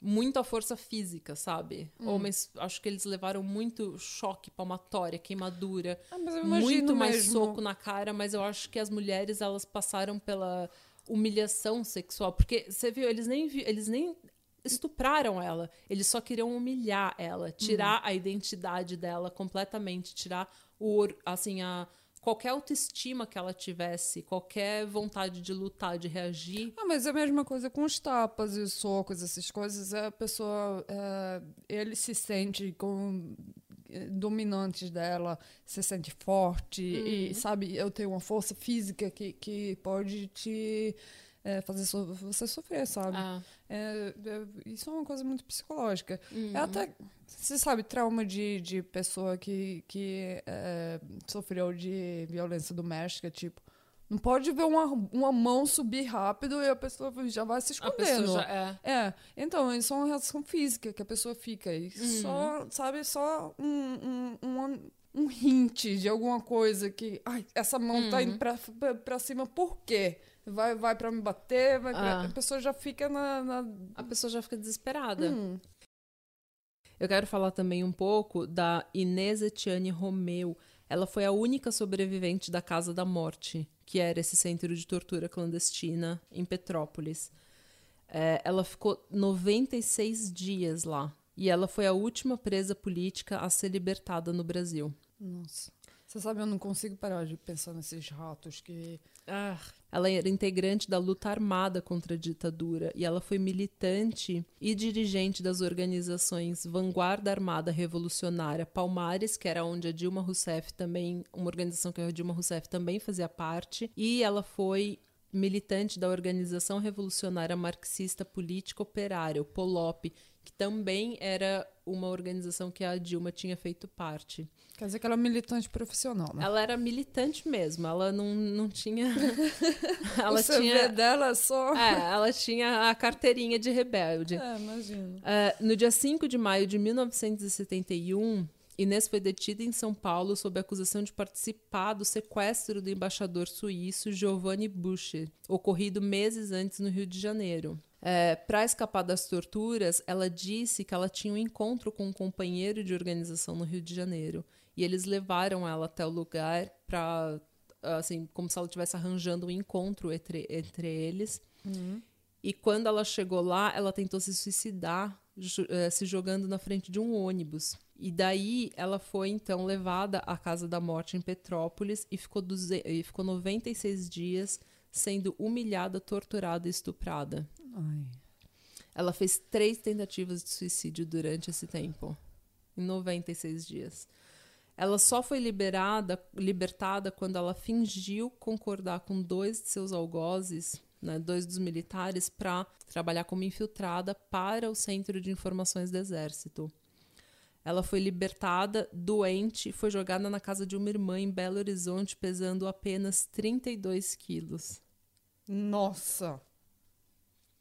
muito a força física, sabe? Hum. Homens, acho que eles levaram muito choque, palmatória, queimadura, Ah, muito mais mesmo. soco na cara, mas eu acho que as mulheres elas passaram pela humilhação sexual, porque você viu, eles nem eles nem estupraram ela, eles só queriam humilhar ela, tirar a identidade dela completamente, tirar o assim a qualquer autoestima que ela tivesse, qualquer vontade de lutar, de reagir. Ah, mas é a mesma coisa com os tapas e os socos, essas coisas. A pessoa, é, ele se sente com dominantes dela, se sente forte e, sabe, eu tenho uma força física que, que pode te é, fazer so- você sofrer, sabe? Ah, É, é, isso é uma coisa muito psicológica. Uhum. É até, você sabe, trauma de, de pessoa que, que é, sofreu de violência doméstica, tipo, não pode ver uma, uma mão subir rápido e a pessoa já vai se escondendo. já é. É, então, isso é uma reação física que a pessoa fica. E só, sabe, só um, um, um, um hint de alguma coisa que. Ai, essa mão tá indo pra, pra, pra cima, por quê? Vai, vai pra me bater, vai Ah. A pessoa já fica na. na... A pessoa já fica desesperada. Hum. Eu quero falar também um pouco da Inês Etiane Romeu. Ela foi a única sobrevivente da Casa da Morte, que era esse centro de tortura clandestina em Petrópolis. É, ela ficou 96 dias lá. E ela foi a última presa política a ser libertada no Brasil. Nossa. Você sabe, eu não consigo parar de pensar nesses ratos que. Ela era integrante da luta armada contra a ditadura e ela foi militante e dirigente das organizações Vanguarda Armada Revolucionária Palmares, que era onde a Dilma Rousseff também, uma organização que a Dilma Rousseff também fazia parte, e ela foi militante da Organização Revolucionária Marxista Política Operária, o POLOP, que também era uma organização que a Dilma tinha feito parte. Quer dizer que ela é militante profissional, né? Ela era militante mesmo, ela não, não tinha. ela o CV tinha. dela é só. É, ela tinha a carteirinha de rebelde. É, imagina. É, no dia 5 de maio de 1971, Inês foi detida em São Paulo sob a acusação de participar do sequestro do embaixador suíço Giovanni Bucher, ocorrido meses antes no Rio de Janeiro. Para escapar das torturas, ela disse que ela tinha um encontro com um companheiro de organização no Rio de Janeiro. E eles levaram ela até o lugar para, assim, como se ela estivesse arranjando um encontro entre, entre eles. E quando ela chegou lá, ela tentou se suicidar, eh, se jogando na frente de um ônibus. E daí ela foi então levada à casa da morte em Petrópolis e ficou, duze- e ficou 96 dias sendo humilhada, torturada e estuprada. Ai. Ela fez três tentativas de suicídio durante esse tempo, em 96 dias. Ela só foi liberada, libertada quando ela fingiu concordar com dois de seus algozes, né, dois dos militares, para trabalhar como infiltrada para o Centro de Informações do Exército. Ela foi libertada, doente, e foi jogada na casa de uma irmã em Belo Horizonte, pesando apenas 32 quilos. Nossa!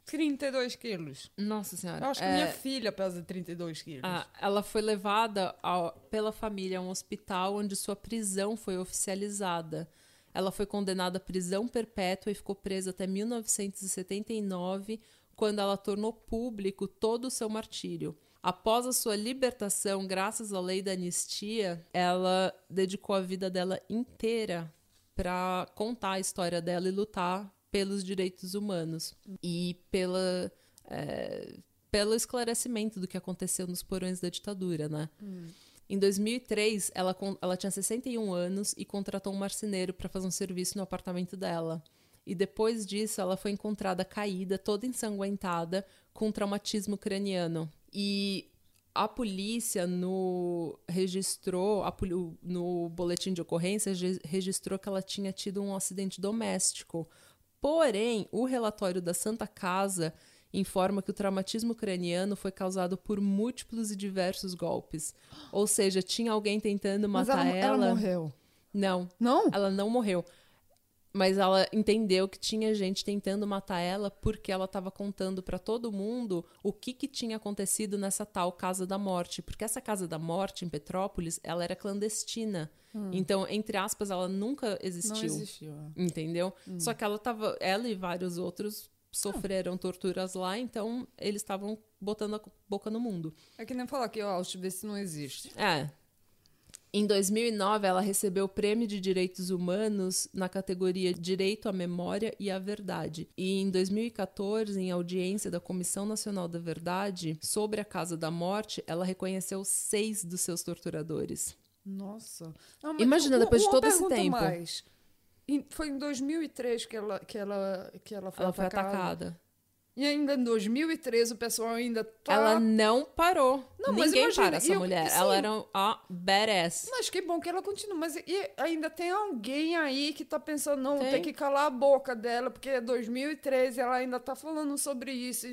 32 quilos. Nossa Senhora. Eu acho que é- minha filha pesa 32 quilos. Ah, ela foi levada ao- pela família a um hospital onde sua prisão foi oficializada. Ela foi condenada à prisão perpétua e ficou presa até 1979, quando ela tornou público todo o seu martírio. Após a sua libertação, graças à lei da anistia, ela dedicou a vida dela inteira para contar a história dela e lutar pelos direitos humanos e pela é, pelo esclarecimento do que aconteceu nos porões da ditadura, né? Em 2003, ela, ela tinha 61 anos e contratou um marceneiro para fazer um serviço no apartamento dela. E depois disso, ela foi encontrada caída, toda ensanguentada, com traumatismo craniano. E a polícia no registrou a no boletim de ocorrência registrou que ela tinha tido um acidente doméstico. Porém, o relatório da Santa Casa informa que o traumatismo craniano foi causado por múltiplos e diversos golpes. Ou seja, tinha alguém tentando Mas matar ela, ela morreu. Não, Não? ela não morreu. Mas ela entendeu que tinha gente tentando matar ela porque ela estava contando para todo mundo o que, que tinha acontecido nessa tal Casa da Morte. Porque essa Casa da Morte em Petrópolis, ela era clandestina. Então, entre aspas, ela nunca existiu. Não existiu. é. Entendeu? Só que ela tava. Ela e vários outros sofreram torturas lá, então eles estavam botando a boca no mundo. É que nem falar que ó, Auschwitz não existe. É. Em 2009, ela recebeu o Prêmio de Direitos Humanos na categoria Direito à Memória e à Verdade. E em 2014, em audiência da Comissão Nacional da Verdade sobre a Casa da Morte, ela reconheceu seis dos seus torturadores. Nossa. Não, Imagina, depois de todo esse tempo. Mais. Foi em 2003 que ela, que ela, que ela foi Ela foi atacada. E ainda em 2013 o pessoal ainda tá... Ela não parou. Não, mas Ninguém imagina, para essa eu- mulher. sim. Ela era a badass. Mas que bom que ela continua. Mas e ainda tem alguém aí que tá pensando, não, Tem. tem que calar a boca dela, porque é 2013 ela ainda tá falando sobre isso.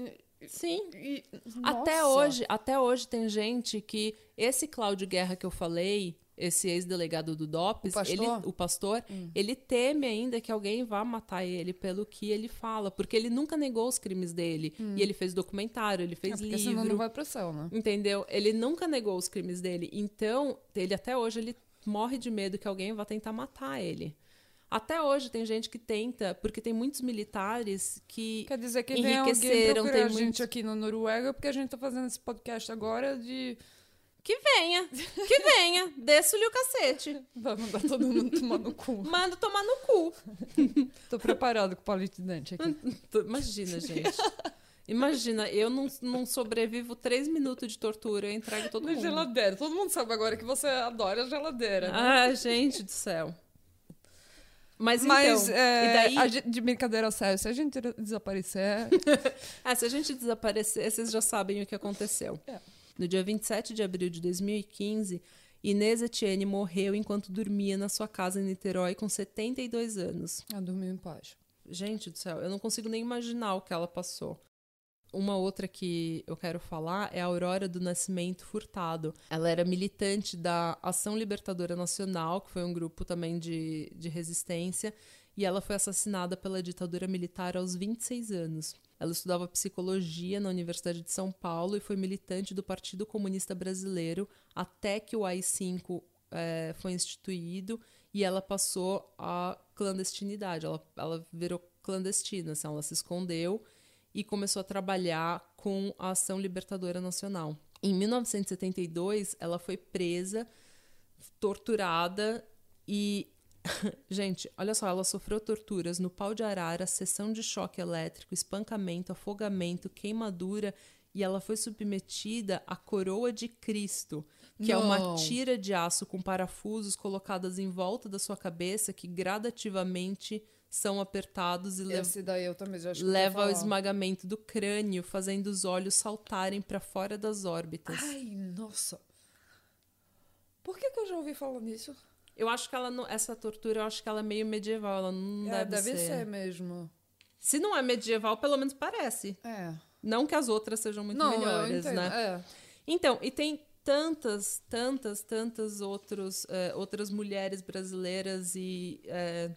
Sim. e- Até hoje, até hoje tem gente que esse Cláudio Guerra que eu falei, esse ex-delegado do DOPS, O pastor? ele, o pastor, ele teme ainda que alguém vá matar ele pelo que ele fala, porque ele nunca negou os crimes dele. E ele fez documentário, ele É, fez senão livro. não vai pro céu, né? Entendeu? Ele nunca negou os crimes dele. Então, ele até hoje ele morre de medo que alguém vá tentar matar ele. Até hoje tem gente que tenta, porque tem muitos militares que Quer dizer que vem alguém enriqueceram, procurar tem a gente muitos- aqui na Noruega, porque a gente tá fazendo esse podcast agora de... Que venha, que venha, desço-lhe o cacete. Vai mandar todo mundo tomar no cu. Manda tomar no cu. Tô preparado com o palito de dente aqui. Imagina, gente. Imagina, eu não, não sobrevivo três minutos de tortura, eu entrego todo Na mundo. geladeira. Todo mundo sabe agora que você adora a geladeira. né? Ah, gente do céu. Mas, Mas, então, é, e daí, gente- de brincadeira sério, se a gente desaparecer, ah, se a gente desaparecer, vocês já sabem o que aconteceu. É. No dia 27 de abril de 2015, Inês Etienne morreu enquanto dormia na sua casa em Niterói com 72 anos. a dormir em paz. Gente do céu, eu não consigo nem imaginar o que ela passou. Uma outra que eu quero falar é a Aurora do Nascimento Furtado. Ela era militante da Ação Libertadora Nacional, que foi um grupo também de, de resistência, e ela foi assassinada pela ditadura militar aos 26 anos. Ela estudava psicologia na Universidade de São Paulo e foi militante do Partido Comunista Brasileiro até que o AI-5 eh, foi instituído e ela passou a clandestinidade. Ela, ela virou clandestina, assim, ela se escondeu e começou a trabalhar com a Ação Libertadora Nacional. Em 1972, ela foi presa, torturada e. Gente, olha só, ela sofreu torturas no pau de arara, sessão de choque elétrico, espancamento, afogamento, queimadura e ela foi submetida à coroa de Cristo, que é uma Não. tira de aço com parafusos colocadas em volta da sua cabeça que gradativamente são apertados e escutei leva ao esmagamento do crânio, fazendo os olhos saltarem para fora das órbitas. Ai, nossa. Por que, que eu já ouvi falar nisso? Eu acho que ela não, essa tortura, eu acho que ela é meio medieval, ela não é, deve, deve ser. ser mesmo. Se não é medieval, pelo menos parece. É. Não que as outras sejam muito não, melhores, né? É. Então, e tem tantas, tantas, tantas outros, eh, outras mulheres brasileiras e eh,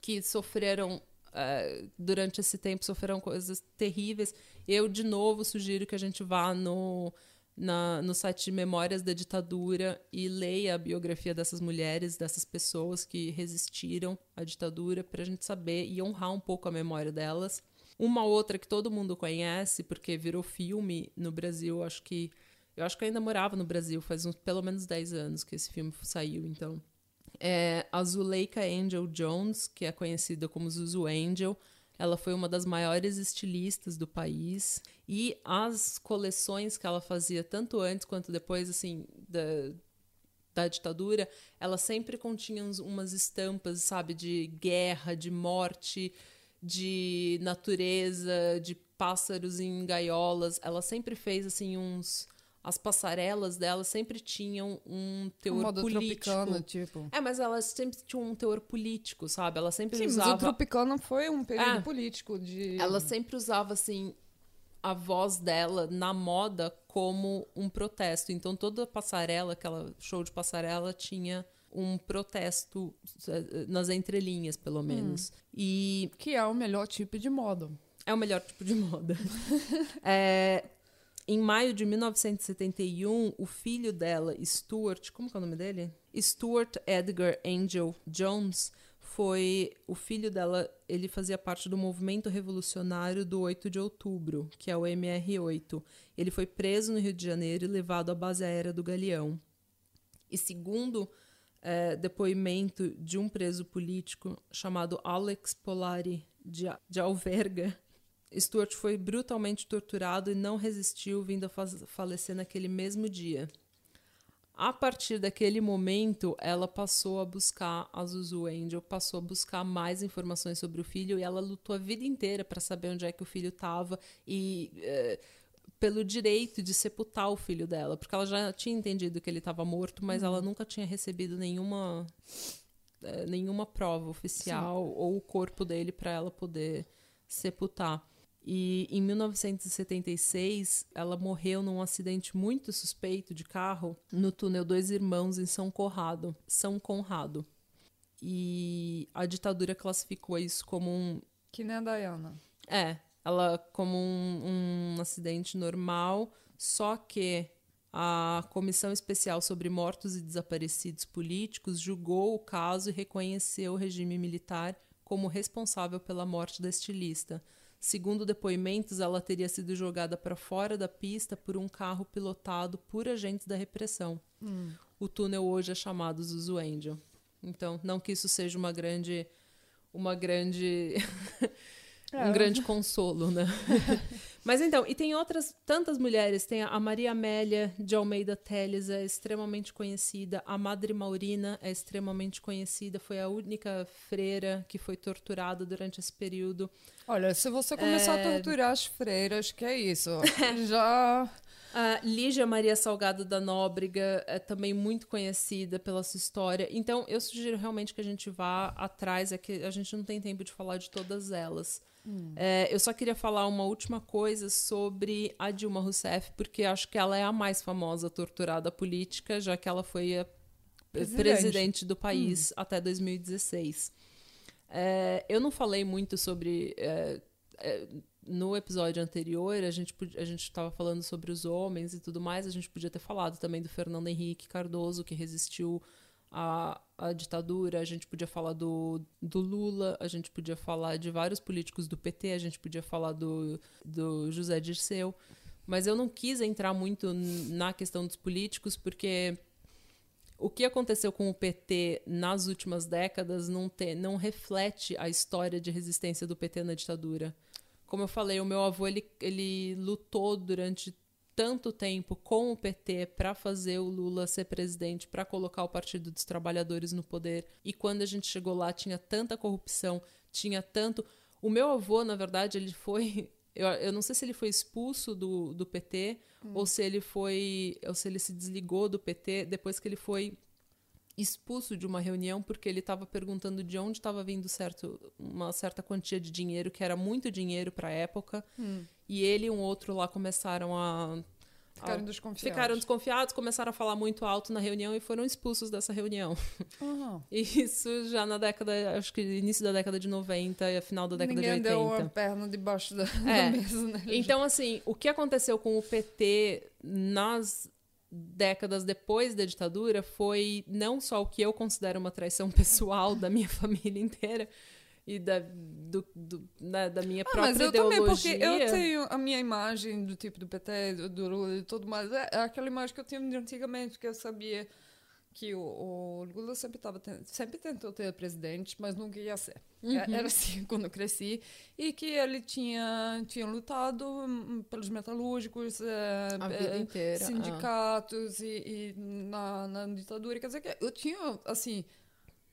que sofreram eh, durante esse tempo sofreram coisas terríveis. Eu de novo sugiro que a gente vá no na, no site Memórias da Ditadura e leia a biografia dessas mulheres, dessas pessoas que resistiram à ditadura, para a gente saber e honrar um pouco a memória delas. Uma outra que todo mundo conhece, porque virou filme no Brasil, acho que. Eu acho que eu ainda morava no Brasil, faz uns, pelo menos 10 anos que esse filme saiu, então. É a Zuleika Angel Jones, que é conhecida como Zuzu Angel. Ela foi uma das maiores estilistas do país. E as coleções que ela fazia, tanto antes quanto depois, assim, da, da ditadura, ela sempre continha umas estampas, sabe, de guerra, de morte, de natureza, de pássaros em gaiolas. Ela sempre fez, assim, uns as passarelas dela sempre tinham um teor Moda político. tropicana, tipo. É, mas elas sempre tinham um teor político, sabe? Ela sempre Sim, mas usava. o Tropicana foi um período É. político de... Ela sempre usava, assim, a voz dela na moda como um protesto. Então, toda passarela, aquela show de passarela, tinha um protesto eh, nas entrelinhas, pelo menos. E Que é o melhor tipo de moda. é o melhor tipo de moda. É, em maio de 1971, o filho dela, Stuart, como é o nome dele? Stuart Edgar Angel Jones, foi o filho dela, ele fazia parte do movimento revolucionário do 8 de outubro, que é o MR8. Ele foi preso no Rio de Janeiro e levado à base aérea do Galeão. E segundo eh, depoimento de um preso político chamado Alex Polari de, de Alverga, Stuart foi brutalmente torturado e não resistiu, vindo a fa- falecer naquele mesmo dia. A partir daquele momento, ela passou a buscar a Zuzu Angel, passou a buscar mais informações sobre o filho e ela lutou a vida inteira para saber onde é que o filho estava e eh, pelo direito de sepultar o filho dela, porque ela já tinha entendido que ele estava morto, mas ela nunca tinha recebido nenhuma eh, nenhuma prova oficial ou o corpo dele para ela poder sepultar. E em 1976, ela morreu num acidente muito suspeito de carro no túnel Dois Irmãos em São Conrado, São Conrado. E a ditadura classificou isso como um Que nem a Diana. é, ela como um, um acidente normal, só que a Comissão Especial sobre Mortos e Desaparecidos Políticos julgou o caso e reconheceu o regime militar como responsável pela morte da estilista. Segundo depoimentos, ela teria sido jogada para fora da pista por um carro pilotado por agentes da repressão. O túnel hoje é chamado Zuzu Angel. Então, não que isso seja uma grande uma grande É. um grande consolo, né? Mas então, e tem outras tantas mulheres, tem a Maria Amélia de Almeida Teles, é extremamente conhecida, a Madre Maurina é extremamente conhecida, foi a única freira que foi torturada durante esse período. Olha, se você começar É. a torturar as freiras, que é isso? Já. A Lígia Maria Salgado da Nóbrega é também muito conhecida pela sua história. Então, eu sugiro realmente que a gente vá atrás, é que a gente não tem tempo de falar de todas elas. É, eu só queria falar uma última coisa sobre a Dilma Rousseff, porque acho que ela é a mais famosa torturada política, já que ela foi a Presidente. presidente, do país até 2016. É, eu não falei muito sobre. é, é, no episódio anterior, a gente a gente estava falando sobre os homens e tudo mais. A gente podia ter falado também do Fernando Henrique Cardoso, que resistiu à, à ditadura. A gente podia falar do, do Lula. A gente podia falar de vários políticos do PT. A gente podia falar do, do José Dirceu. Mas eu não quis entrar muito na questão dos políticos, porque o que aconteceu com o PT nas últimas décadas não, te, não reflete a história de resistência do PT na ditadura. Como eu falei, o meu avô ele, ele lutou durante tanto tempo com o PT para fazer o Lula ser presidente, para colocar o Partido dos Trabalhadores no poder. E quando a gente chegou lá, tinha tanta corrupção, tinha tanto. O meu avô, na verdade, ele foi. Eu, eu não sei se ele foi expulso do, do PT ou se ele foi. ou se ele se desligou do PT depois que ele foi expulso de uma reunião porque ele estava perguntando de onde estava vindo certo, uma certa quantia de dinheiro, que era muito dinheiro para a época. E ele e um outro lá começaram a. Ficaram a- desconfiados. Ficaram desconfiados, começaram a falar muito alto na reunião e foram expulsos dessa reunião. Aham. Isso já na década, acho que início da década de 90 e a final da década Ninguém de 80. deu uma perna debaixo da, da É. mesa, né? Então, assim, o que aconteceu com o PT nas décadas depois da ditadura foi não só o que eu considero uma traição pessoal da minha família inteira e da, do, do- da, da minha Ah, própria mas eu ideologia. também, porque eu tenho a minha imagem do tipo do PT, do, do Lula e tudo mais. É, é aquela imagem que eu tinha de antigamente, que eu sabia que o, o Lula sempre, tava, sempre tentou ter presidente, mas nunca ia ser. Uhum. É- Era assim quando eu cresci. E que ele tinha, tinha lutado hum, pelos metalúrgicos, é, é, inteira. ah. sindicatos e, e na, na ditadura. Quer dizer que eu tinha, assim,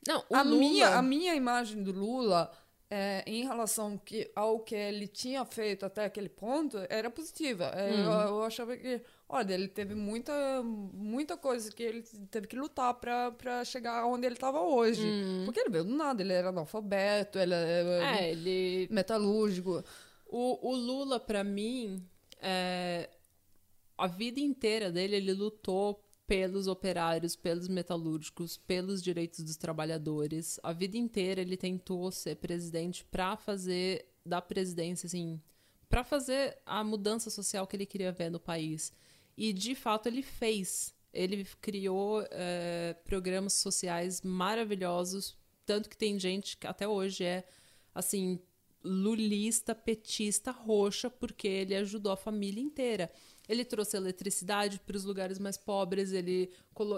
Não, a, Lula, minha, a minha imagem do Lula é, em relação que, ao que ele tinha feito até aquele ponto, era positiva. É. Eu, eu achava que, olha, ele teve muita, muita coisa que ele teve que lutar pra chegar onde ele estava hoje. Porque ele veio do nada, ele era analfabeto, ele era É, ele metalúrgico. O, o Lula, pra mim, é, a vida inteira dele, ele lutou pelos operários, pelos metalúrgicos, pelos direitos dos trabalhadores. A vida inteira ele tentou ser presidente pra fazer da presidência, assim, pra fazer a mudança social que ele queria ver no país. E, de fato, ele fez. Ele criou é, programas sociais maravilhosos, tanto que tem gente que até hoje é, assim, lulista, petista, roxa, porque ele ajudou a família inteira. Ele trouxe eletricidade para os lugares mais pobres, ele,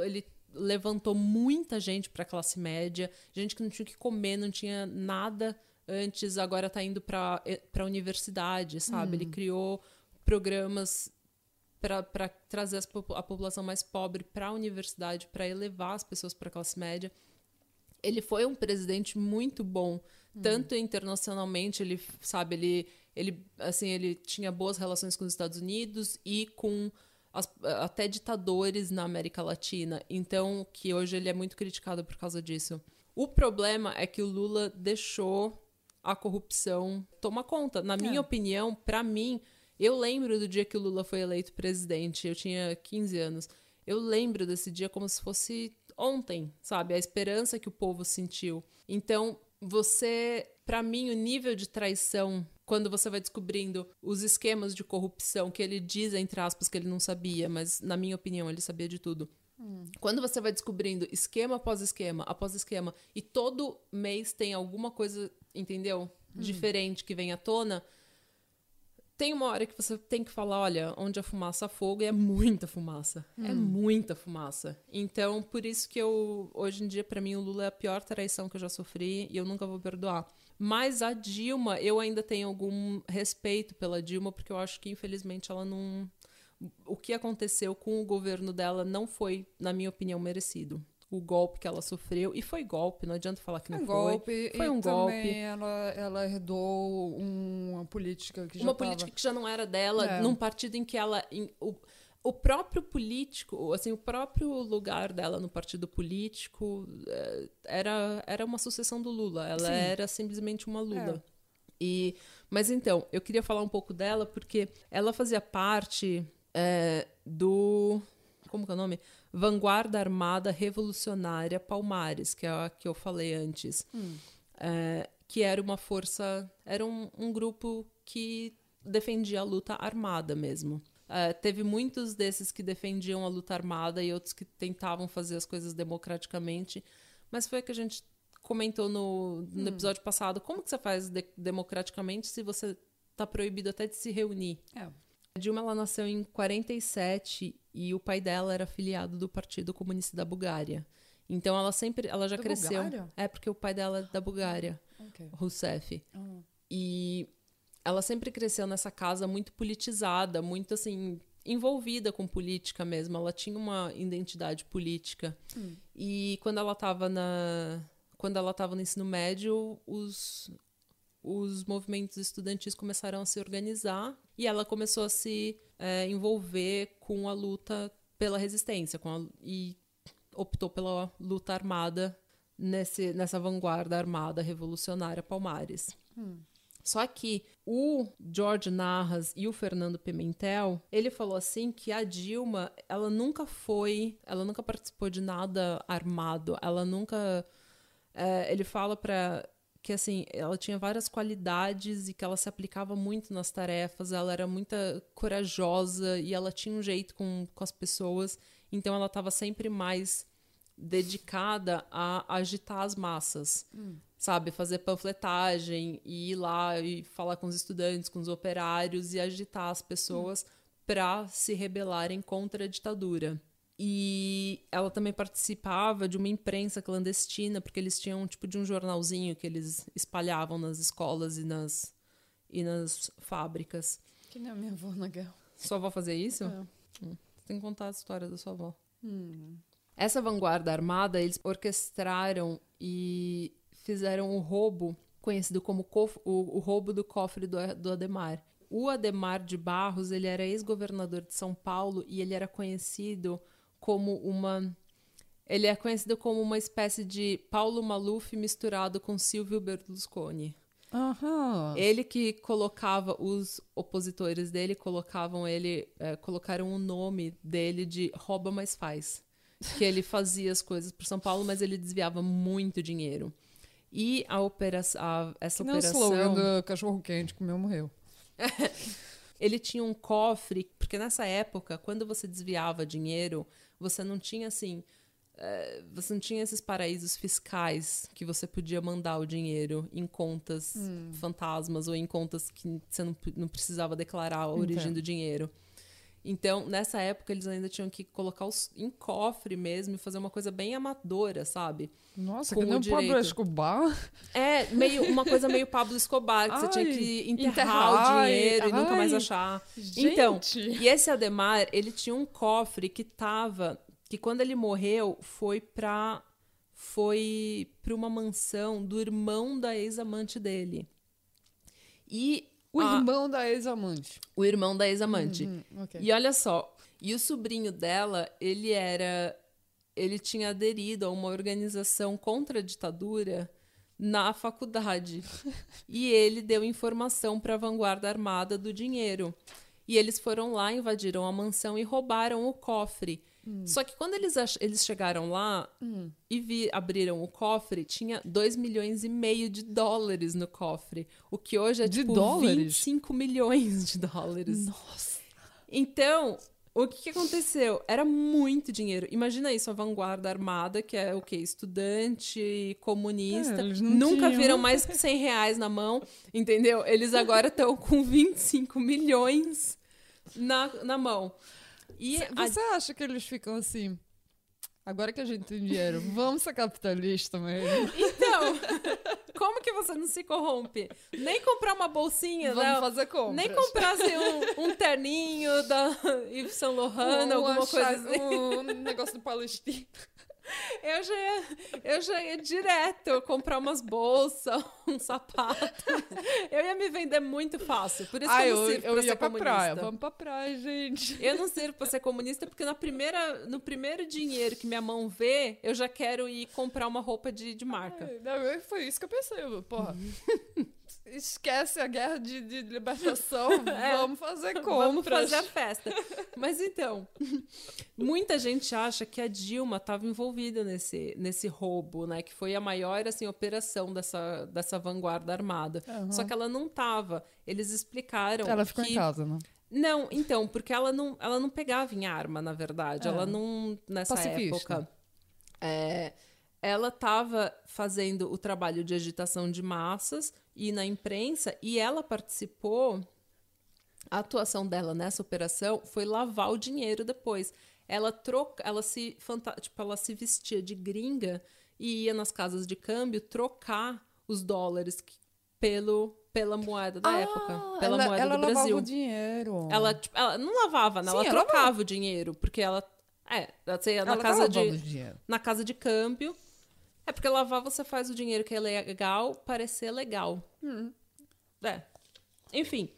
ele levantou muita gente para a classe média, gente que não tinha o que comer, não tinha nada antes, agora está indo para a universidade, sabe? Ele criou programas para trazer as a população mais pobre para a universidade, para elevar as pessoas para a classe média. Ele foi um presidente muito bom, tanto internacionalmente, ele sabe, ele ele assim, ele tinha boas relações com os Estados Unidos e com as- até ditadores na América Latina. Então, que hoje ele é muito criticado por causa disso. O problema é que o Lula deixou a corrupção tomar conta. Na minha É. opinião, para mim, eu lembro do dia que o Lula foi eleito presidente, eu tinha 15 anos. Eu lembro desse dia como se fosse ontem, sabe? A esperança que o povo sentiu. Então, você, para mim, o nível de traição, quando você vai descobrindo os esquemas de corrupção que ele diz, entre aspas, que ele não sabia, mas na minha opinião, ele sabia de tudo. Quando você vai descobrindo esquema após esquema, após esquema, e todo mês tem alguma coisa, entendeu? Diferente que vem à tona, tem uma hora que você tem que falar, olha, onde a fumaça há fogo, e é muita fumaça. É muita fumaça. Então, por isso que eu, hoje em dia, pra mim, o Lula é a pior traição que eu já sofri e eu nunca vou perdoar. Mas a Dilma, eu ainda tenho algum respeito pela Dilma, porque eu acho que, infelizmente, ela não. O que aconteceu com o governo dela não foi, na minha opinião, merecido. O golpe que ela sofreu, e foi golpe, não adianta falar que não um foi. golpe. Foi e um também golpe. Ela, ela herdou uma política que já uma tava- política que já não era dela, É. num partido em que ela. em- o, o próprio político, assim, o próprio lugar dela no partido político eh, era, era uma sucessão do Lula. Ela Sim. era simplesmente uma Lula. É. E, mas então, eu queria falar um pouco dela porque ela fazia parte eh, do. Como que é o nome? Vanguarda Armada Revolucionária Palmares, que é a que eu falei antes. É, que era uma força, era um, um grupo que defendia a luta armada mesmo. É, teve muitos desses que defendiam a luta armada e outros que tentavam fazer as coisas democraticamente, mas foi o que a gente comentou no, no episódio passado. Como que você faz de- democraticamente se você está proibido até de se reunir? É. A Dilma ela nasceu em 47 e o pai dela era afiliado do Partido Comunista da Bulgária. Então ela sempre, ela já Da cresceu. Bulgária? É porque o pai dela é da Bulgária, Ok. Rousseff. Ah. E ela sempre cresceu nessa casa muito politizada, muito assim envolvida com política mesmo. Ela tinha uma identidade política. E quando ela estava na quando ela estava no ensino médio, os os movimentos estudantis começaram a se organizar e ela começou a se é, envolver com a luta pela resistência com a- e optou pela luta armada nesse, nessa vanguarda armada revolucionária Palmares. Só que o George Narras e o Fernando Pimentel, ele falou assim que a Dilma, ela nunca foi, ela nunca participou de nada armado, ela nunca é, ele fala para que assim ela tinha várias qualidades e que ela se aplicava muito nas tarefas ela era muito corajosa e ela tinha um jeito com, com as pessoas então ela estava sempre mais dedicada a agitar as massas sabe? Fazer panfletagem e ir lá e falar com os estudantes com os operários e agitar as pessoas para se rebelarem contra a ditadura e ela também participava de uma imprensa clandestina, porque eles tinham um tipo de um jornalzinho que eles espalhavam nas escolas e nas, e nas fábricas. Que nem a minha avó na guerra. Sua avó fazia isso? É. Você tem que contar a história da sua avó. Hum. Essa vanguarda armada, eles orquestraram e fizeram o roubo conhecido como o, o, roubo do cofre do, do Ademar. O Ademar de Barros, ele era ex-governador de São Paulo e ele era conhecido como uma ele é conhecido como uma espécie de Paulo Maluf misturado com Silvio Berlusconi. Uhum. Ele que colocava os opositores dele colocavam ele é, colocaram o nome dele de rouba mais faz que ele fazia as coisas para São Paulo mas ele desviava muito dinheiro e a operação essa que operação o slogan do cachorro quente comeu morreu ele tinha um cofre porque nessa época quando você desviava dinheiro você não tinha assim é, você não tinha esses paraísos fiscais que você podia mandar o dinheiro em contas hum. fantasmas ou em contas que você não, não precisava declarar a origem do dinheiro. Então, nessa época, eles ainda tinham que colocar os em cofre mesmo e fazer uma coisa bem amadora, sabe? Nossa, com que nem o Pablo Escobar. É, meio, uma coisa meio Pablo Escobar, que Ai, você tinha que enterrar, enterrar o dinheiro ai, e nunca mais achar. Então, gente. Então, e esse Ademar, ele tinha um cofre que tava que quando ele morreu foi pra foi para uma mansão do irmão da ex-amante dele. E o a, irmão da ex-amante. O irmão da ex-amante. Uhum, okay. E olha só, e o sobrinho dela, ele era ele tinha aderido a uma organização contra a ditadura na faculdade. e ele deu informação para a vanguarda armada do dinheiro. E eles foram lá, invadiram a mansão e roubaram o cofre. Hum. Só que quando eles, eles chegaram lá hum. e vi, abriram o cofre, tinha 2 milhões e meio de dólares no cofre. O que hoje é de tipo dólares? 25 milhões de dólares. Nossa. Então, o que, que, aconteceu? Era muito dinheiro. Imagina isso, a vanguarda armada, que é o quê? Estudante, comunista. É, nunca tinham. viram mais que 100 reais na mão, entendeu? Eles agora estão com 25 milhões na, na mão. E Você a... acha que eles ficam assim? Agora que a gente tem dinheiro, vamos ser capitalista mesmo. Então, como que você não se corrompe? Nem comprar uma bolsinha, vamos né? fazer compras. Nem comprar assim, um, um terninho da Yves Saint Laurent, um, alguma coisa assim. Um negócio do Palestina. Eu já ia, eu já ia direto comprar umas bolsas, um sapato. Eu ia me vender muito fácil. Por isso ah, que eu não sirvo eu, eu pra ser pra comunista. Praia. Vamos pra praia, gente. Eu não sirvo pra ser comunista porque na primeira, no primeiro dinheiro que minha mão vê, eu já quero ir comprar uma roupa de, de marca. Ai, não, foi isso que eu pensei, porra. esquece a guerra de, de libertação, é, vamos fazer compras. Vamos fazer a festa. Mas então, muita gente acha que a Dilma estava envolvida nesse, nesse roubo, né? Que foi a maior assim, operação dessa, dessa vanguarda armada. Uhum. Só que ela não estava. Eles explicaram. Ela ficou que... em casa, né? Não, então, porque ela não, ela não pegava em arma, na verdade. É. Ela não, nessa Pacifista. época. É, ela estava fazendo o trabalho de agitação de massas e na imprensa, e ela participou. A atuação dela nessa operação foi lavar o dinheiro depois. Ela troca, ela se tipo, ela se vestia de gringa e ia nas casas de câmbio trocar os dólares pelo pela moeda da ah, época, pela ela, moeda ela do Brasil. Ela lavava o dinheiro. Ela, tipo, ela não lavava, não, Sim, ela trocava ela... o dinheiro, porque ela é, você ia na ela casa de na casa de câmbio é porque lavar você faz o dinheiro que é legal parecer legal. Hum. É. Enfim.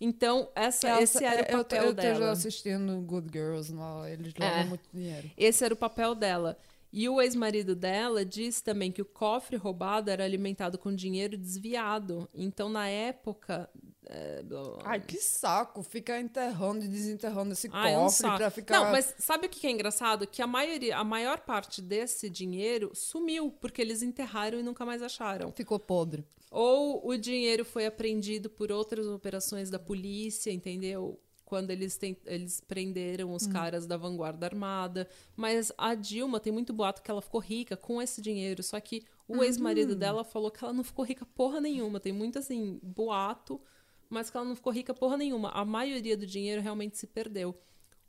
Então, essa, essa, esse era o papel eu, eu dela. Eu assistindo Good Girls, lá, eles lavam é, muito dinheiro. Esse era o papel dela. E o ex-marido dela disse também que o cofre roubado era alimentado com dinheiro desviado. Então, na época. É... Ai, que saco! Ficar enterrando e desenterrando esse Ai, cofre um pra ficar. Não, mas sabe o que é engraçado? Que a maioria, a maior parte desse dinheiro sumiu, porque eles enterraram e nunca mais acharam. Ficou podre. Ou o dinheiro foi apreendido por outras operações da polícia, entendeu? Quando eles, tem, eles prenderam os hum. caras da vanguarda armada. Mas a Dilma tem muito boato que ela ficou rica com esse dinheiro. Só que o uhum. ex-marido dela falou que ela não ficou rica porra nenhuma. Tem muito assim, boato, mas que ela não ficou rica porra nenhuma. A maioria do dinheiro realmente se perdeu.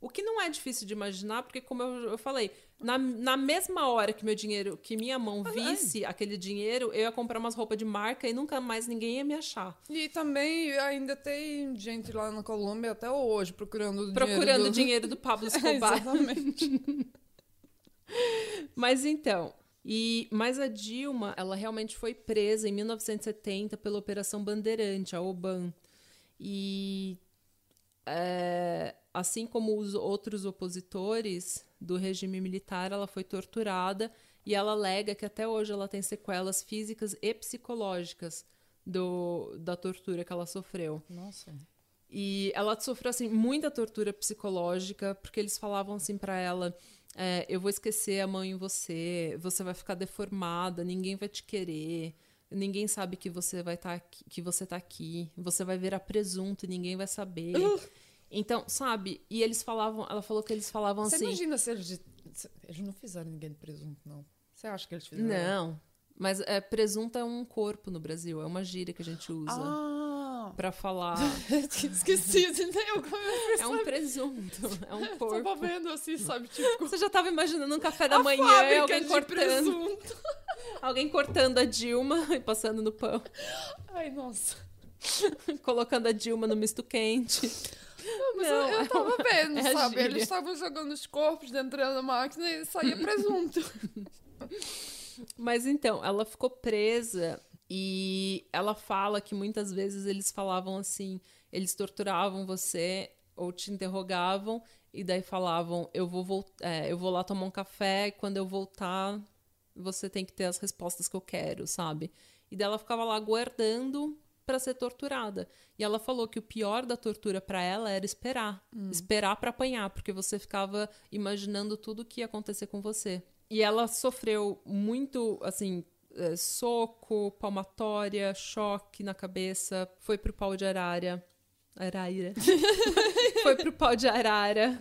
O que não é difícil de imaginar, porque como eu, eu falei, na, na mesma hora que meu dinheiro, que minha mão visse Ai. aquele dinheiro, eu ia comprar umas roupas de marca e nunca mais ninguém ia me achar. E também ainda tem gente lá na Colômbia até hoje procurando procurando dinheiro do... dinheiro do Pablo Escobar. É, exatamente. Mas então, E mas a Dilma, ela realmente foi presa em 1970 pela Operação Bandeirante, a OBAN. E é, assim como os outros opositores do regime militar, ela foi torturada e ela alega que até hoje ela tem sequelas físicas e psicológicas do, da tortura que ela sofreu. Nossa. E ela sofreu assim muita tortura psicológica, porque eles falavam assim para ela: é, eu vou esquecer a mãe em você, você vai ficar deformada, ninguém vai te querer, ninguém sabe que você vai estar tá que você tá aqui, você vai virar presunto e ninguém vai saber. Uh! Então, sabe? E eles falavam, ela falou que eles falavam você assim. Você imagina se eles, eles não fizeram ninguém de presunto, não? Você acha que eles fizeram? Não. Mas é, presunto é um corpo no Brasil, é uma gíria que a gente usa. Ah. Pra falar. Esqueci, entendeu? É um presunto, é um corpo. Tava vendo assim, sabe? Tipo. Você já tava imaginando um café da a manhã alguém cortando. Presunto. Alguém cortando a Dilma e passando no pão. Ai, nossa. Colocando a Dilma no misto quente. Não, mas não, eu, eu tava vendo, é sabe? Eles estavam jogando os corpos dentro da máquina e saía presunto. Mas então, ela ficou presa e ela fala que muitas vezes eles falavam assim, eles torturavam você ou te interrogavam e daí falavam, eu vou voltar, é, eu vou lá tomar um café e quando eu voltar você tem que ter as respostas que eu quero, sabe? E daí ela ficava lá aguardando para ser torturada. E ela falou que o pior da tortura para ela era esperar, hum. esperar para apanhar, porque você ficava imaginando tudo o que ia acontecer com você. E ela sofreu muito, assim, é, soco, palmatória, choque na cabeça, foi pro pau de arara. Araira. foi pro pau de arara.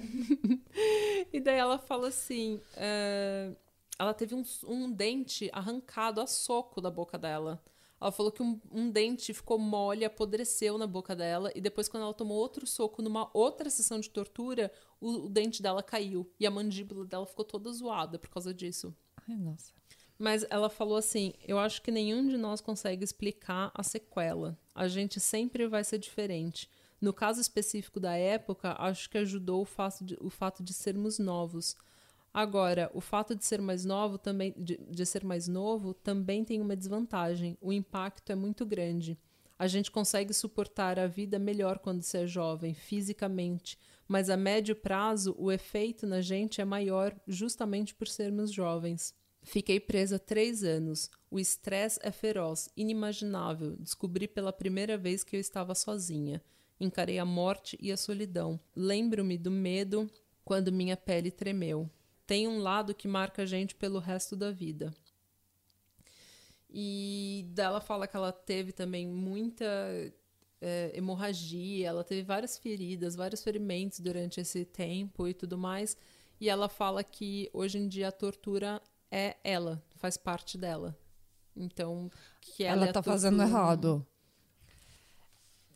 e daí ela fala assim: é, ela teve um, um dente arrancado a soco da boca dela. Ela falou que um, um, dente ficou mole, apodreceu na boca dela, e depois, quando ela tomou outro soco numa outra sessão de tortura, o, o dente dela caiu. E a mandíbula dela ficou toda zoada por causa disso. Ai, nossa. Mas ela falou assim: Eu acho que nenhum de nós consegue explicar a sequela. A gente sempre vai ser diferente. No caso específico da época, acho que ajudou o fato de, o fato de sermos novos. Agora, o fato de ser mais novo também de, de ser mais novo também tem uma desvantagem. O impacto é muito grande. A gente consegue suportar a vida melhor quando se é jovem, fisicamente, mas a médio prazo o efeito na gente é maior justamente por sermos jovens. Fiquei presa três anos. O estresse é feroz, inimaginável. Descobri pela primeira vez que eu estava sozinha. Encarei a morte e a solidão. Lembro-me do medo quando minha pele tremeu tem um lado que marca a gente pelo resto da vida. E dela fala que ela teve também muita é, hemorragia, ela teve várias feridas, vários ferimentos durante esse tempo e tudo mais. E ela fala que hoje em dia a tortura é ela, faz parte dela. Então, que ela, ela é tá fazendo errado.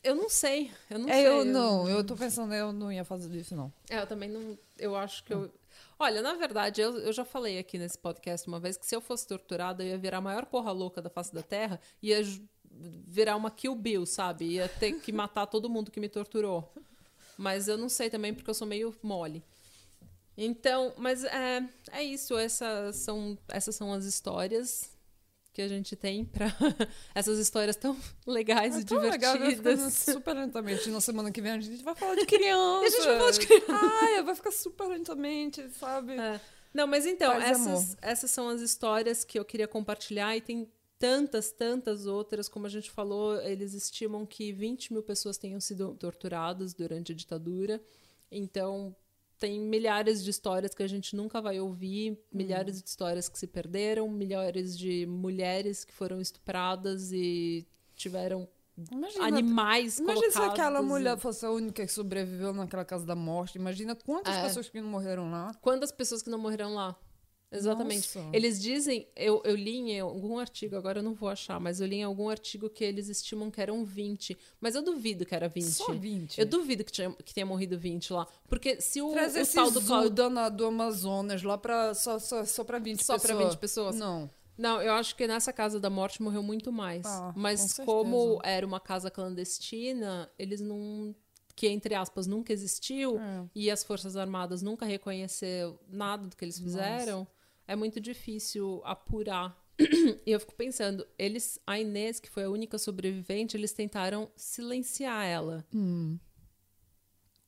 Eu não sei, eu não é, sei. Eu não, eu tô pensando, eu não ia fazer isso, não. É, eu também não. Eu acho que eu. Olha, na verdade, eu, eu já falei aqui nesse podcast uma vez que se eu fosse torturada, eu ia virar a maior porra louca da face da Terra, ia virar uma Kill Bill, sabe? Ia ter que matar todo mundo que me torturou. Mas eu não sei também porque eu sou meio mole. Então, mas é, é isso. Essas são, essas são as histórias que a gente tem para essas histórias tão legais é e tão divertidas. Legal, super lentamente. Na semana que vem a gente vai falar de criança. a gente vai falar de criança. Ai, vai ficar super lentamente, sabe? É. Não, mas então, essas, essas são as histórias que eu queria compartilhar e tem tantas, tantas outras. Como a gente falou, eles estimam que 20 mil pessoas tenham sido torturadas durante a ditadura. Então, tem milhares de histórias que a gente nunca vai ouvir, milhares uhum. de histórias que se perderam, milhares de mulheres que foram estupradas e tiveram imagina, animais. Imagina se aquela mulher fosse a única que sobreviveu naquela casa da morte. Imagina quantas é. pessoas que não morreram lá. Quantas pessoas que não morreram lá. Exatamente. Nossa. Eles dizem, eu, eu li em algum artigo, agora eu não vou achar, mas eu li em algum artigo que eles estimam que eram 20. Mas eu duvido que era 20. Só 20? Eu duvido que, tinha, que tenha morrido 20 lá. Porque se o, Traz o esse tal do Cláudio... Na, do Amazonas lá pra, só, só, só pra 20 só pessoas. Só pra 20 pessoas? Não. Não, eu acho que nessa casa da morte morreu muito mais. Ah, mas com como era uma casa clandestina, eles não que entre aspas nunca existiu é. e as forças armadas nunca reconheceram nada do que eles fizeram. Nossa é muito difícil apurar. e eu fico pensando, eles, a Inês, que foi a única sobrevivente, eles tentaram silenciar ela. Hum.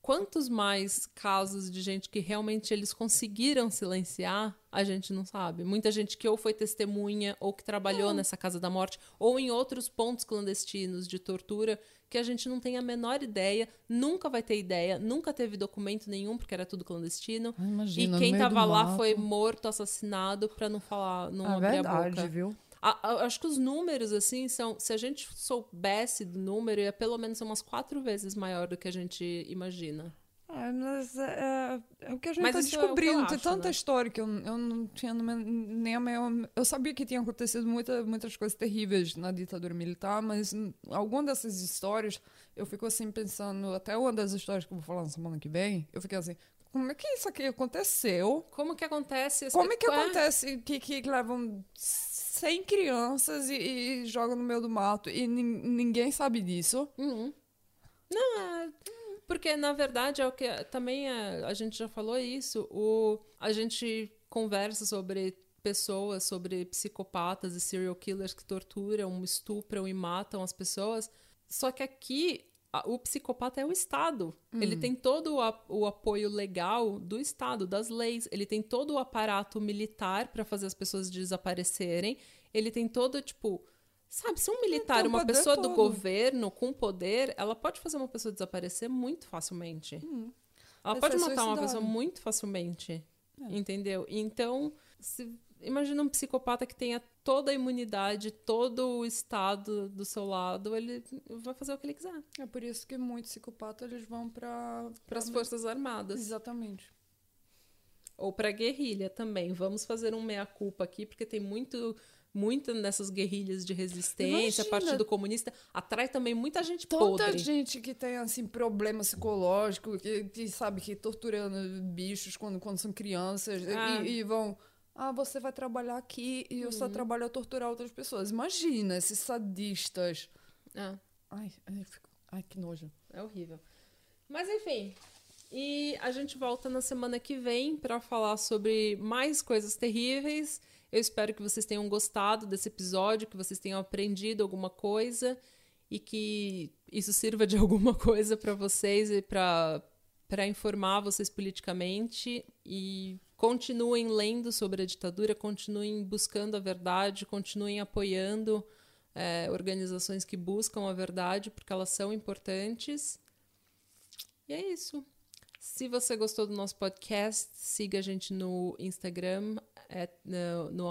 Quantos mais casos de gente que realmente eles conseguiram silenciar, a gente não sabe. Muita gente que ou foi testemunha, ou que trabalhou Não. nessa casa da morte, ou em outros pontos clandestinos de tortura, que a gente não tem a menor ideia, nunca vai ter ideia, nunca teve documento nenhum, porque era tudo clandestino. Imagina, e quem tava lá mato. foi morto, assassinado, pra não falar, não É abrir a verdade, boca. viu? A- a- acho que os números, assim, são. Se a gente soubesse do número, ia pelo menos umas quatro vezes maior do que a gente imagina. É, mas é, é o que a gente Mas tá isso é o que eu descobrindo. Tem acho, tanta né? história que eu, eu não tinha nem a maior... Eu sabia que tinha acontecido muita, muitas coisas terríveis na ditadura militar, mas alguma dessas histórias, eu fico assim pensando... Até uma das histórias que eu vou falar na semana que vem, eu fiquei assim... Como é que isso aqui aconteceu? Como que acontece? esse- Como é que acontece que, que levam 100 crianças e, e jogam no meio do mato e nin- ninguém sabe disso? Uhum. Não, é. Porque, na verdade, é o que. Também é, a gente já falou isso. O, a gente conversa sobre pessoas, sobre psicopatas e serial killers que torturam, estupram e matam as pessoas. Só que aqui. A- O psicopata é o Estado. Ele tem todo o, a- o apoio legal do Estado, das leis. Ele tem todo o aparato militar para fazer as pessoas desaparecerem. Ele tem todo, tipo. Sabe, se um militar, tem o uma pessoa do todo. governo com poder, ela pode fazer uma pessoa desaparecer muito facilmente. Ela Vai pode ser matar uma pessoa muito facilmente. Entendeu? Então, se- imagina um psicopata que tenha toda a imunidade, todo o estado do seu lado, ele vai fazer o que ele quiser. É por isso que muitos psicopatas eles vão para Para as Forças Armadas. Exatamente. Ou para guerrilha também. Vamos fazer um meia-culpa aqui, porque tem muito. Muito nessas guerrilhas de resistência, Imagina. Partido Comunista, atrai também muita gente Tanta podre. gente que tem assim problema psicológico, que, que sabe que torturando bichos quando, quando são crianças Ah. e, e vão ah, você vai trabalhar aqui e o seu trabalho é torturar outras pessoas. Imagina esses sadistas. Ah. Ai, ai, eu fico- ai, que nojo. É horrível. Mas enfim. E a gente volta na semana que vem para falar sobre mais coisas terríveis. Eu espero que vocês tenham gostado desse episódio, que vocês tenham aprendido alguma coisa e que isso sirva de alguma coisa para vocês e para informar vocês politicamente e continuem lendo sobre a ditadura, continuem buscando a verdade, continuem apoiando é, organizações que buscam a verdade, porque elas são importantes. E é isso. Se você gostou do nosso podcast, siga a gente no Instagram, é, no, no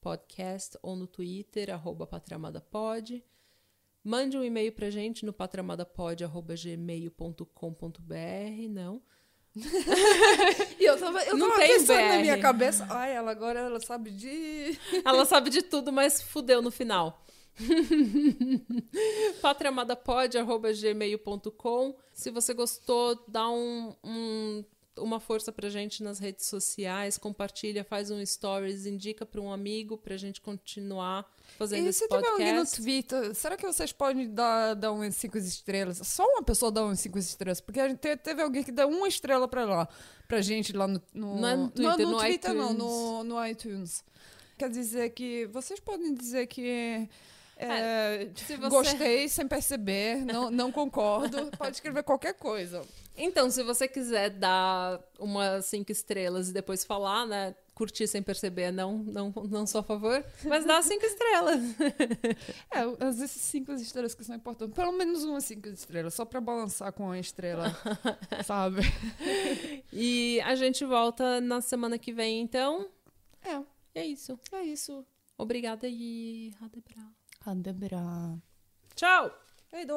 Podcast, ou no Twitter, arroba patramadapod. Mande um e-mail pra gente no patramadapod.gmail.com.br, não. E eu tava, eu Não tava pensando na BR. minha cabeça, ai, ela agora ela sabe de. Ela sabe de tudo, mas fudeu no final. patramadapod.gmail.com Se você gostou, dá um, um- uma força pra gente nas redes sociais, compartilha, faz um stories, indica pra um amigo pra gente continuar fazendo E esse se tiver alguém no podcast. Twitter, será que vocês podem dar, dar umas 5 estrelas? Só uma pessoa dá umas 5 estrelas, porque a gente te- teve alguém que deu uma estrela pra lá, pra gente lá no, no Não é no Twitter, no, no Twitter não, iTunes. no, no iTunes. Quer dizer que vocês podem dizer que é, se você- gostei sem perceber, não, não concordo, pode escrever qualquer coisa. Então, se você quiser dar umas cinco estrelas e depois falar, né? Curtir sem perceber, não, não, não sou a favor, mas dá cinco estrelas. É, às vezes cinco estrelas que são importantes. Pelo menos umas cinco estrelas, só pra balançar com a estrela, sabe? E a gente volta na semana que vem, então. É, É isso. é isso. Obrigada e Radebra. Adebra. Tchau! Heido!